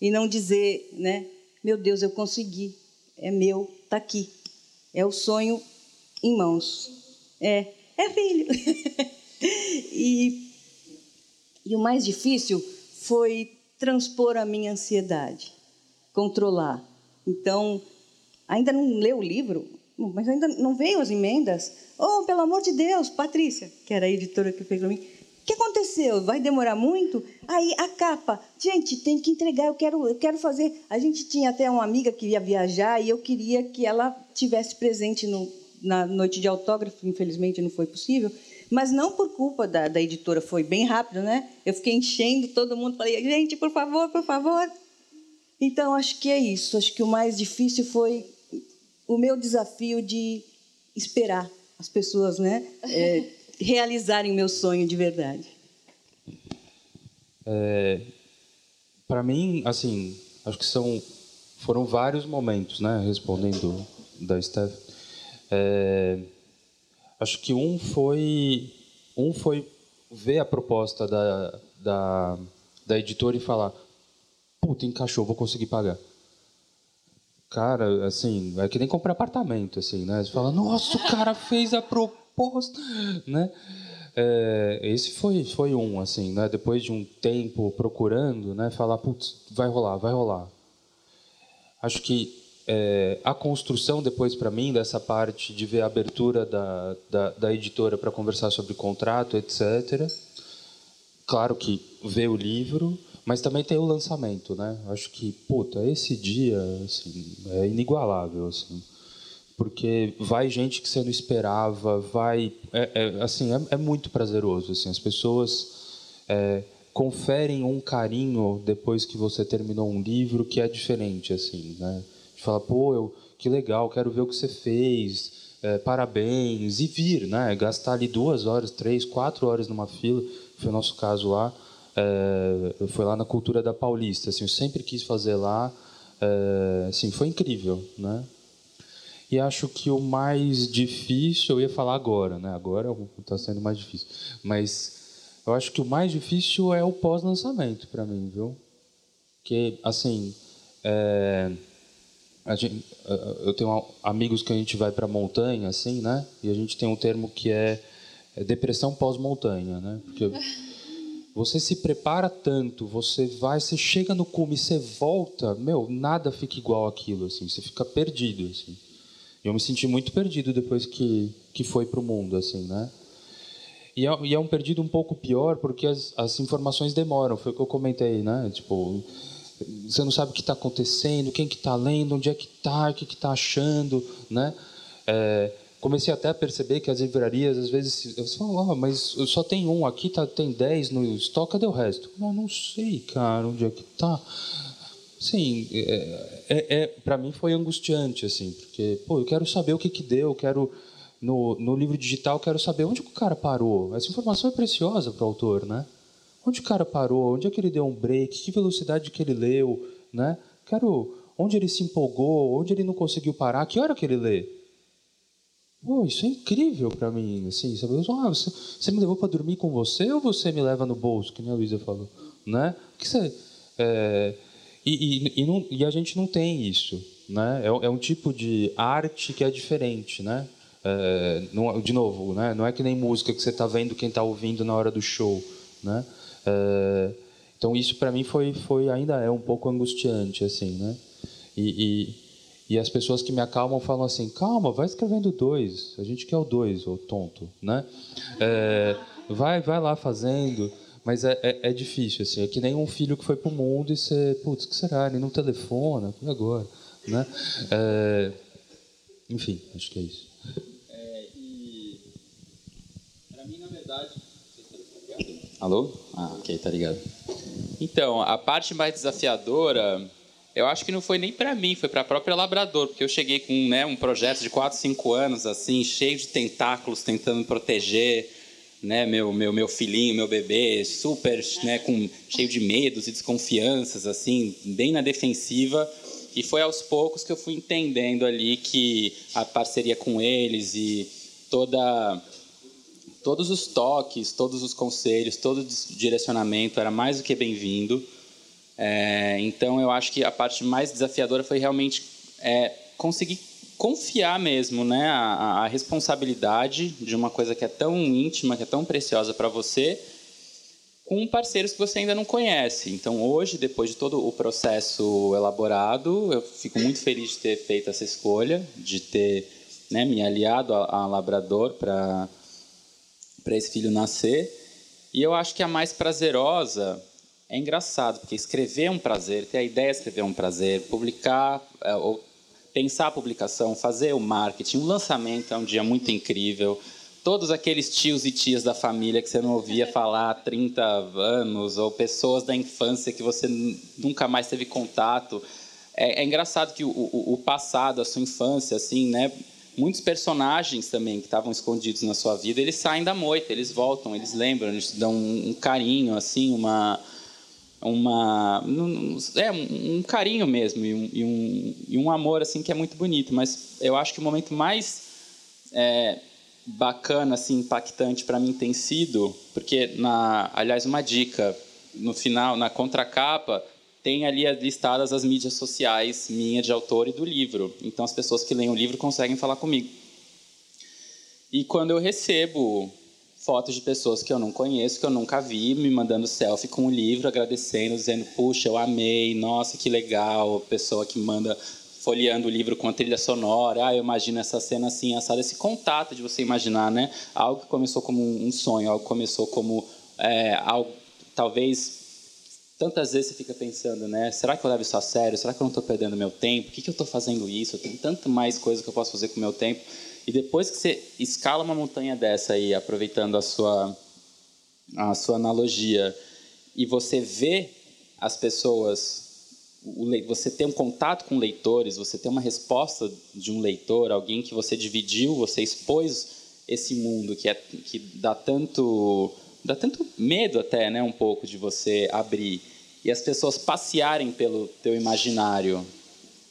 e não dizer, né? Meu Deus, eu consegui, é meu, está aqui. É o sonho em mãos. É, é filho. *laughs* e, e o mais difícil foi transpor a minha ansiedade, controlar. Então, ainda não leu o livro, mas ainda não veio as emendas. Oh, pelo amor de Deus, Patrícia, que era a editora que fez para mim. O que aconteceu? Vai demorar muito? Aí a capa, gente, tem que entregar. Eu quero, eu quero fazer. A gente tinha até uma amiga que ia viajar e eu queria que ela tivesse presente no, na noite de autógrafo. Infelizmente não foi possível, mas não por culpa da, da editora. Foi bem rápido, né? Eu fiquei enchendo todo mundo. Falei, gente, por favor, por favor. Então acho que é isso. Acho que o mais difícil foi o meu desafio de esperar as pessoas, né? É, *laughs* realizarem meu sonho de verdade? É, para mim, assim, acho que são foram vários momentos, né? Respondendo da Steph, é, acho que um foi um foi ver a proposta da, da, da editora e falar, puta, encaixou, vou conseguir pagar. Cara, assim, é que nem comprar apartamento, assim, né? Você fala, nossa, o cara fez a proposta né? É, esse foi foi um assim, né? Depois de um tempo procurando, né? Falar, putz, vai rolar, vai rolar. Acho que é, a construção depois para mim dessa parte de ver a abertura da, da, da editora para conversar sobre contrato, etc. Claro que ver o livro, mas também tem o lançamento, né? Acho que puta esse dia assim, é inigualável assim porque vai gente que você não esperava, vai, é, é assim, é, é, muito prazeroso, assim, as pessoas é, conferem um carinho depois que você terminou um livro que é diferente, assim, né? De falar, pô, eu, que legal, quero ver o que você fez, é, parabéns, e vir, né? Gastar ali duas horas, três, quatro horas numa fila, foi o nosso caso lá, é, foi lá na Cultura da Paulista, assim, eu sempre quis fazer lá, é, assim, foi incrível, né? E acho que o mais difícil, eu ia falar agora, né? Agora está sendo mais difícil. Mas eu acho que o mais difícil é o pós-lançamento para mim, viu? Que, assim, é, gente, eu tenho amigos que a gente vai para montanha, assim, né? E a gente tem um termo que é, é depressão pós-montanha, né? Porque *laughs* você se prepara tanto, você vai, você chega no cume, você volta, meu, nada fica igual aquilo, assim. Você fica perdido, assim. Eu me senti muito perdido depois que, que foi para o mundo, assim, né? E é, e é, um perdido um pouco pior porque as, as informações demoram, foi o que eu comentei, né? Tipo, você não sabe o que está acontecendo, quem que está lendo, onde é que está, o que está achando, né? É, comecei até a perceber que as livrarias, às vezes, você fala, oh, mas só tem um aqui, tá, tem dez no estoque, cadê o resto? Não, não sei, cara, onde é que está. Sim, é, é, é para mim foi angustiante, assim, porque, pô, eu quero saber o que que deu, eu quero, no, no livro digital, eu quero saber onde o cara parou. Essa informação é preciosa para o autor, né? Onde o cara parou, onde é que ele deu um break, que velocidade que ele leu, né? Quero, onde ele se empolgou, onde ele não conseguiu parar, que hora que ele lê. Pô, isso é incrível para mim, assim, sabe? Ah, você, você me levou para dormir com você ou você me leva no bolso, que nem a Luísa falou, né? Que você... É, e, e, e, não, e, a gente não tem isso. Né? É, é, um tipo de arte que é diferente. Né? É, não, de novo, né? não é que nem música que você está vendo quem está ouvindo na hora do show. Né? É, então isso para mim foi, foi ainda é um pouco angustiante assim, né? E, E as pessoas que me acalmam falam assim: calma, vai escrevendo dois. A gente quer o dois, o tonto, né? É, vai, vai lá fazendo. Mas é, é, é, difícil, assim. É que nem um filho que foi pro mundo e você, putz, que será? Ele não telefona, e agora? Né? É, enfim, acho que é isso. É, e para mim, na verdade. Alô? Ah, ok, tá ligado. Então, a parte mais desafiadora eu acho que não foi nem para mim, foi para a própria Labrador, porque eu cheguei com né, um projeto de 4, 5 anos, assim, cheio de tentáculos, tentando proteger né, meu, meu, meu filhinho, meu bebê, super, né, com, cheio de medos e desconfianças, assim, bem na defensiva. E foi aos poucos que eu fui entendendo ali que a parceria com eles e toda todos os toques, todos os conselhos, todo o direcionamento era mais do que bem-vindo. É, então, eu acho que a parte mais desafiadora foi realmente é, conseguir confiar mesmo né, a, a, responsabilidade de uma coisa que é tão íntima, que é tão preciosa para você, com parceiros que você ainda não conhece. Então, hoje, depois de todo o processo elaborado, eu fico muito feliz de ter feito essa escolha, de ter né, me aliado a, a Labrador para esse filho nascer. E eu acho que a mais prazerosa é engraçado, porque escrever é um prazer, ter a ideia de escrever é um prazer, publicar, é, ou pensar a publicação, fazer o marketing, o lançamento é um dia muito incrível. Todos aqueles tios e tias da família que você não ouvia *laughs* falar há 30 anos, ou pessoas da infância que você nunca mais teve contato. É, é engraçado que o, o, o, passado, a sua infância, assim, né? Muitos personagens também que estavam escondidos na sua vida, eles saem da moita, eles voltam, eles lembram, eles dão um, carinho, assim, uma uma é um, carinho mesmo e um, e um, e um amor assim que é muito bonito. Mas eu acho que o momento mais é, bacana assim impactante para mim tem sido porque na aliás uma dica no final na contracapa tem ali listadas as mídias sociais minha de autor e do livro então as pessoas que leem o livro conseguem falar comigo e quando eu recebo fotos de pessoas que eu não conheço, que eu nunca vi, me mandando selfie com o livro, agradecendo, dizendo, puxa, eu amei, nossa, que legal. Pessoa que manda folheando o livro com a trilha sonora, ah, eu imagino essa cena assim, assada, esse contato de você imaginar, né? Algo que começou como um sonho, algo que começou como é, algo, talvez tantas vezes você fica pensando, né? Será que eu levo isso a sério? Será que eu não estou perdendo meu tempo? Por que, que eu estou fazendo isso? Eu tenho tanto mais coisa que eu posso fazer com o meu tempo. E depois que você escala uma montanha dessa aí, aproveitando a sua, a sua analogia, e você vê as pessoas, você tem um contato com leitores, você tem uma resposta de um leitor, alguém que você dividiu, você expôs esse mundo que, é, que dá tanto dá tanto medo até, né, um pouco de você abrir e as pessoas passearem pelo teu imaginário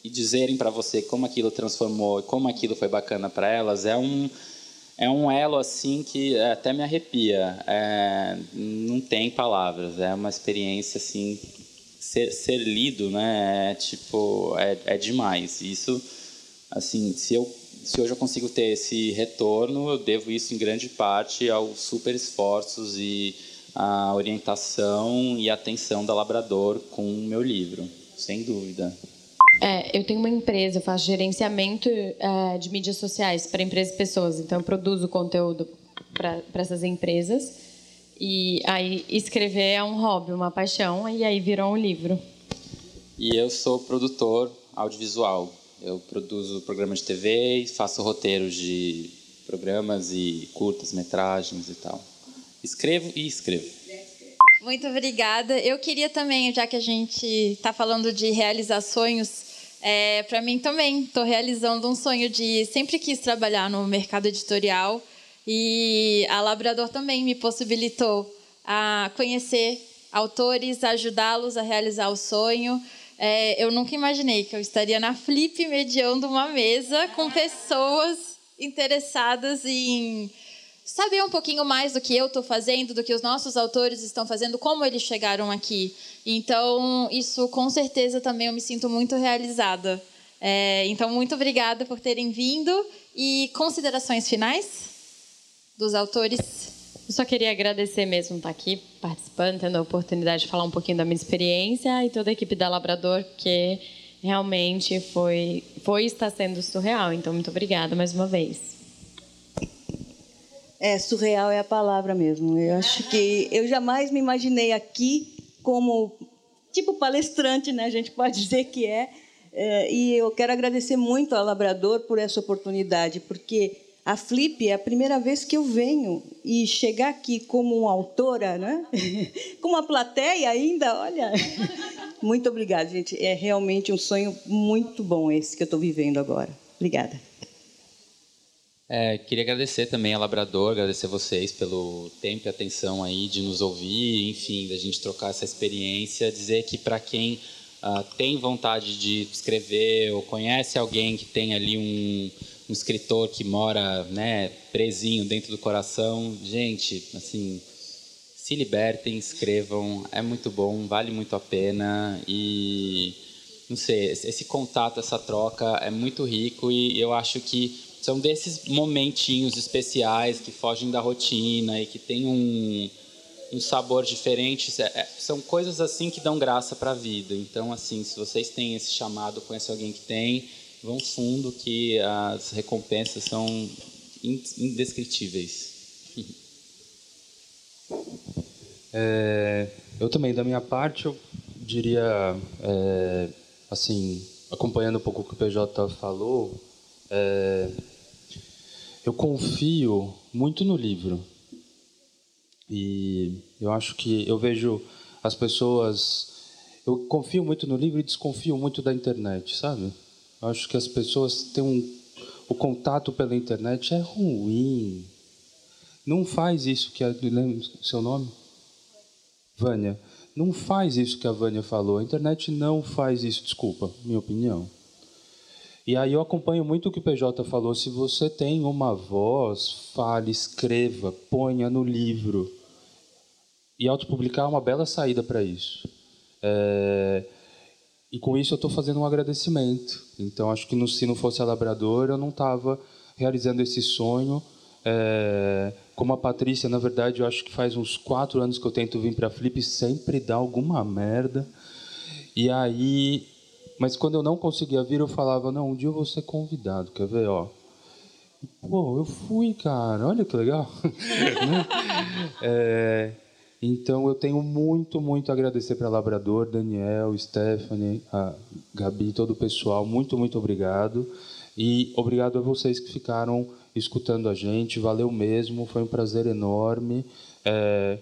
e dizerem para você como aquilo transformou, como aquilo foi bacana para elas, é um é um elo assim que até me arrepia. É, não tem palavras. É uma experiência assim ser, ser lido, né? É, tipo é, é demais. Isso assim, se eu se hoje eu consigo ter esse retorno, eu devo isso em grande parte aos super esforços e a orientação e atenção da Labrador com o meu livro, sem dúvida. É, eu tenho uma empresa, eu faço gerenciamento é, de mídias sociais para empresas e pessoas. Então, eu produzo conteúdo para essas empresas. E aí, escrever é um hobby, uma paixão, e aí virou um livro. E eu sou produtor audiovisual. Eu produzo programas de TV e faço roteiros de programas e curtas metragens e tal. Escrevo e escrevo. Muito obrigada. Eu queria também, já que a gente está falando de realizar sonhos, é, para mim também estou realizando um sonho de sempre quis trabalhar no mercado editorial e a Labrador também me possibilitou a conhecer autores, ajudá-los a realizar o sonho. É, eu nunca imaginei que eu estaria na Flip mediando uma mesa com pessoas interessadas em saber um pouquinho mais do que eu estou fazendo, do que os nossos autores estão fazendo, como eles chegaram aqui. Então, isso com certeza também eu me sinto muito realizada. É, então, muito obrigada por terem vindo. E considerações finais dos autores? Eu só queria agradecer mesmo estar aqui participando, tendo a oportunidade de falar um pouquinho da minha experiência e toda a equipe da Labrador, porque realmente foi, foi e está sendo surreal. Então, muito obrigada mais uma vez. É, surreal é a palavra mesmo. Eu acho que eu jamais me imaginei aqui como tipo palestrante, né? A gente pode dizer que é. é e eu quero agradecer muito ao Labrador por essa oportunidade, porque a Flip é a primeira vez que eu venho e chegar aqui como autora, né? *laughs* com uma plateia ainda, olha. *laughs* Muito obrigada, gente. É realmente um sonho muito bom esse que eu estou vivendo agora. Obrigada. É, queria agradecer também a Labrador, agradecer vocês pelo tempo e atenção aí de nos ouvir, enfim, da gente trocar essa experiência, dizer que para quem uh, tem vontade de escrever ou conhece alguém que tem ali um, um escritor que mora, né, presinho dentro do coração, gente, assim, se libertem, escrevam, é muito bom, vale muito a pena e não sei, esse contato, essa troca é muito rico e eu acho que são desses momentinhos especiais que fogem da rotina e que tem um, um sabor diferente. É, é são coisas assim que dão graça para a vida. Então, assim, se vocês têm esse chamado, conhece alguém que tem, vão fundo que as recompensas são indescritíveis. *laughs* É, eu também, da minha parte, eu diria, é, assim, acompanhando um pouco o que o PJ falou, é, eu confio muito no livro. E eu acho que eu vejo as pessoas. Eu confio muito no livro e desconfio muito da internet, sabe? Acho que as pessoas têm um. O contato pela internet é ruim. Não faz isso que a. Lembra seu nome? Vânia. Não faz isso que a Vânia falou. A internet não faz isso, desculpa, minha opinião. E aí eu acompanho muito o que o PJ falou. Se você tem uma voz, fale, escreva, ponha no livro. E autopublicar é uma bela saída para isso. É... E com isso eu estou fazendo um agradecimento. Então acho que no, se não fosse a Labrador, eu não estava realizando esse sonho. É... Como a Patrícia, na verdade, eu acho que faz uns quatro anos que eu tento vir para a Flip sempre dá alguma merda. E aí mas quando eu não conseguia vir, eu falava, não, um dia eu vou ser convidado, quer ver, ó. Pô, eu fui, cara, olha que legal. *laughs* Né? é, então eu tenho muito, muito a agradecer para Labrador, Daniel, Stephanie, a Gabi, todo o pessoal. Muito, muito obrigado. E obrigado a vocês que ficaram escutando a gente. Valeu mesmo, foi um prazer enorme. É,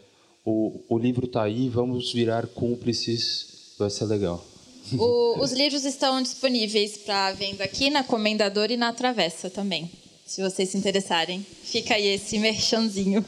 o, o livro está aí, vamos virar cúmplices, vai ser legal. O, os livros estão disponíveis para venda aqui na Comendador e na Travessa também. Se vocês se interessarem, fica aí esse merchanzinho.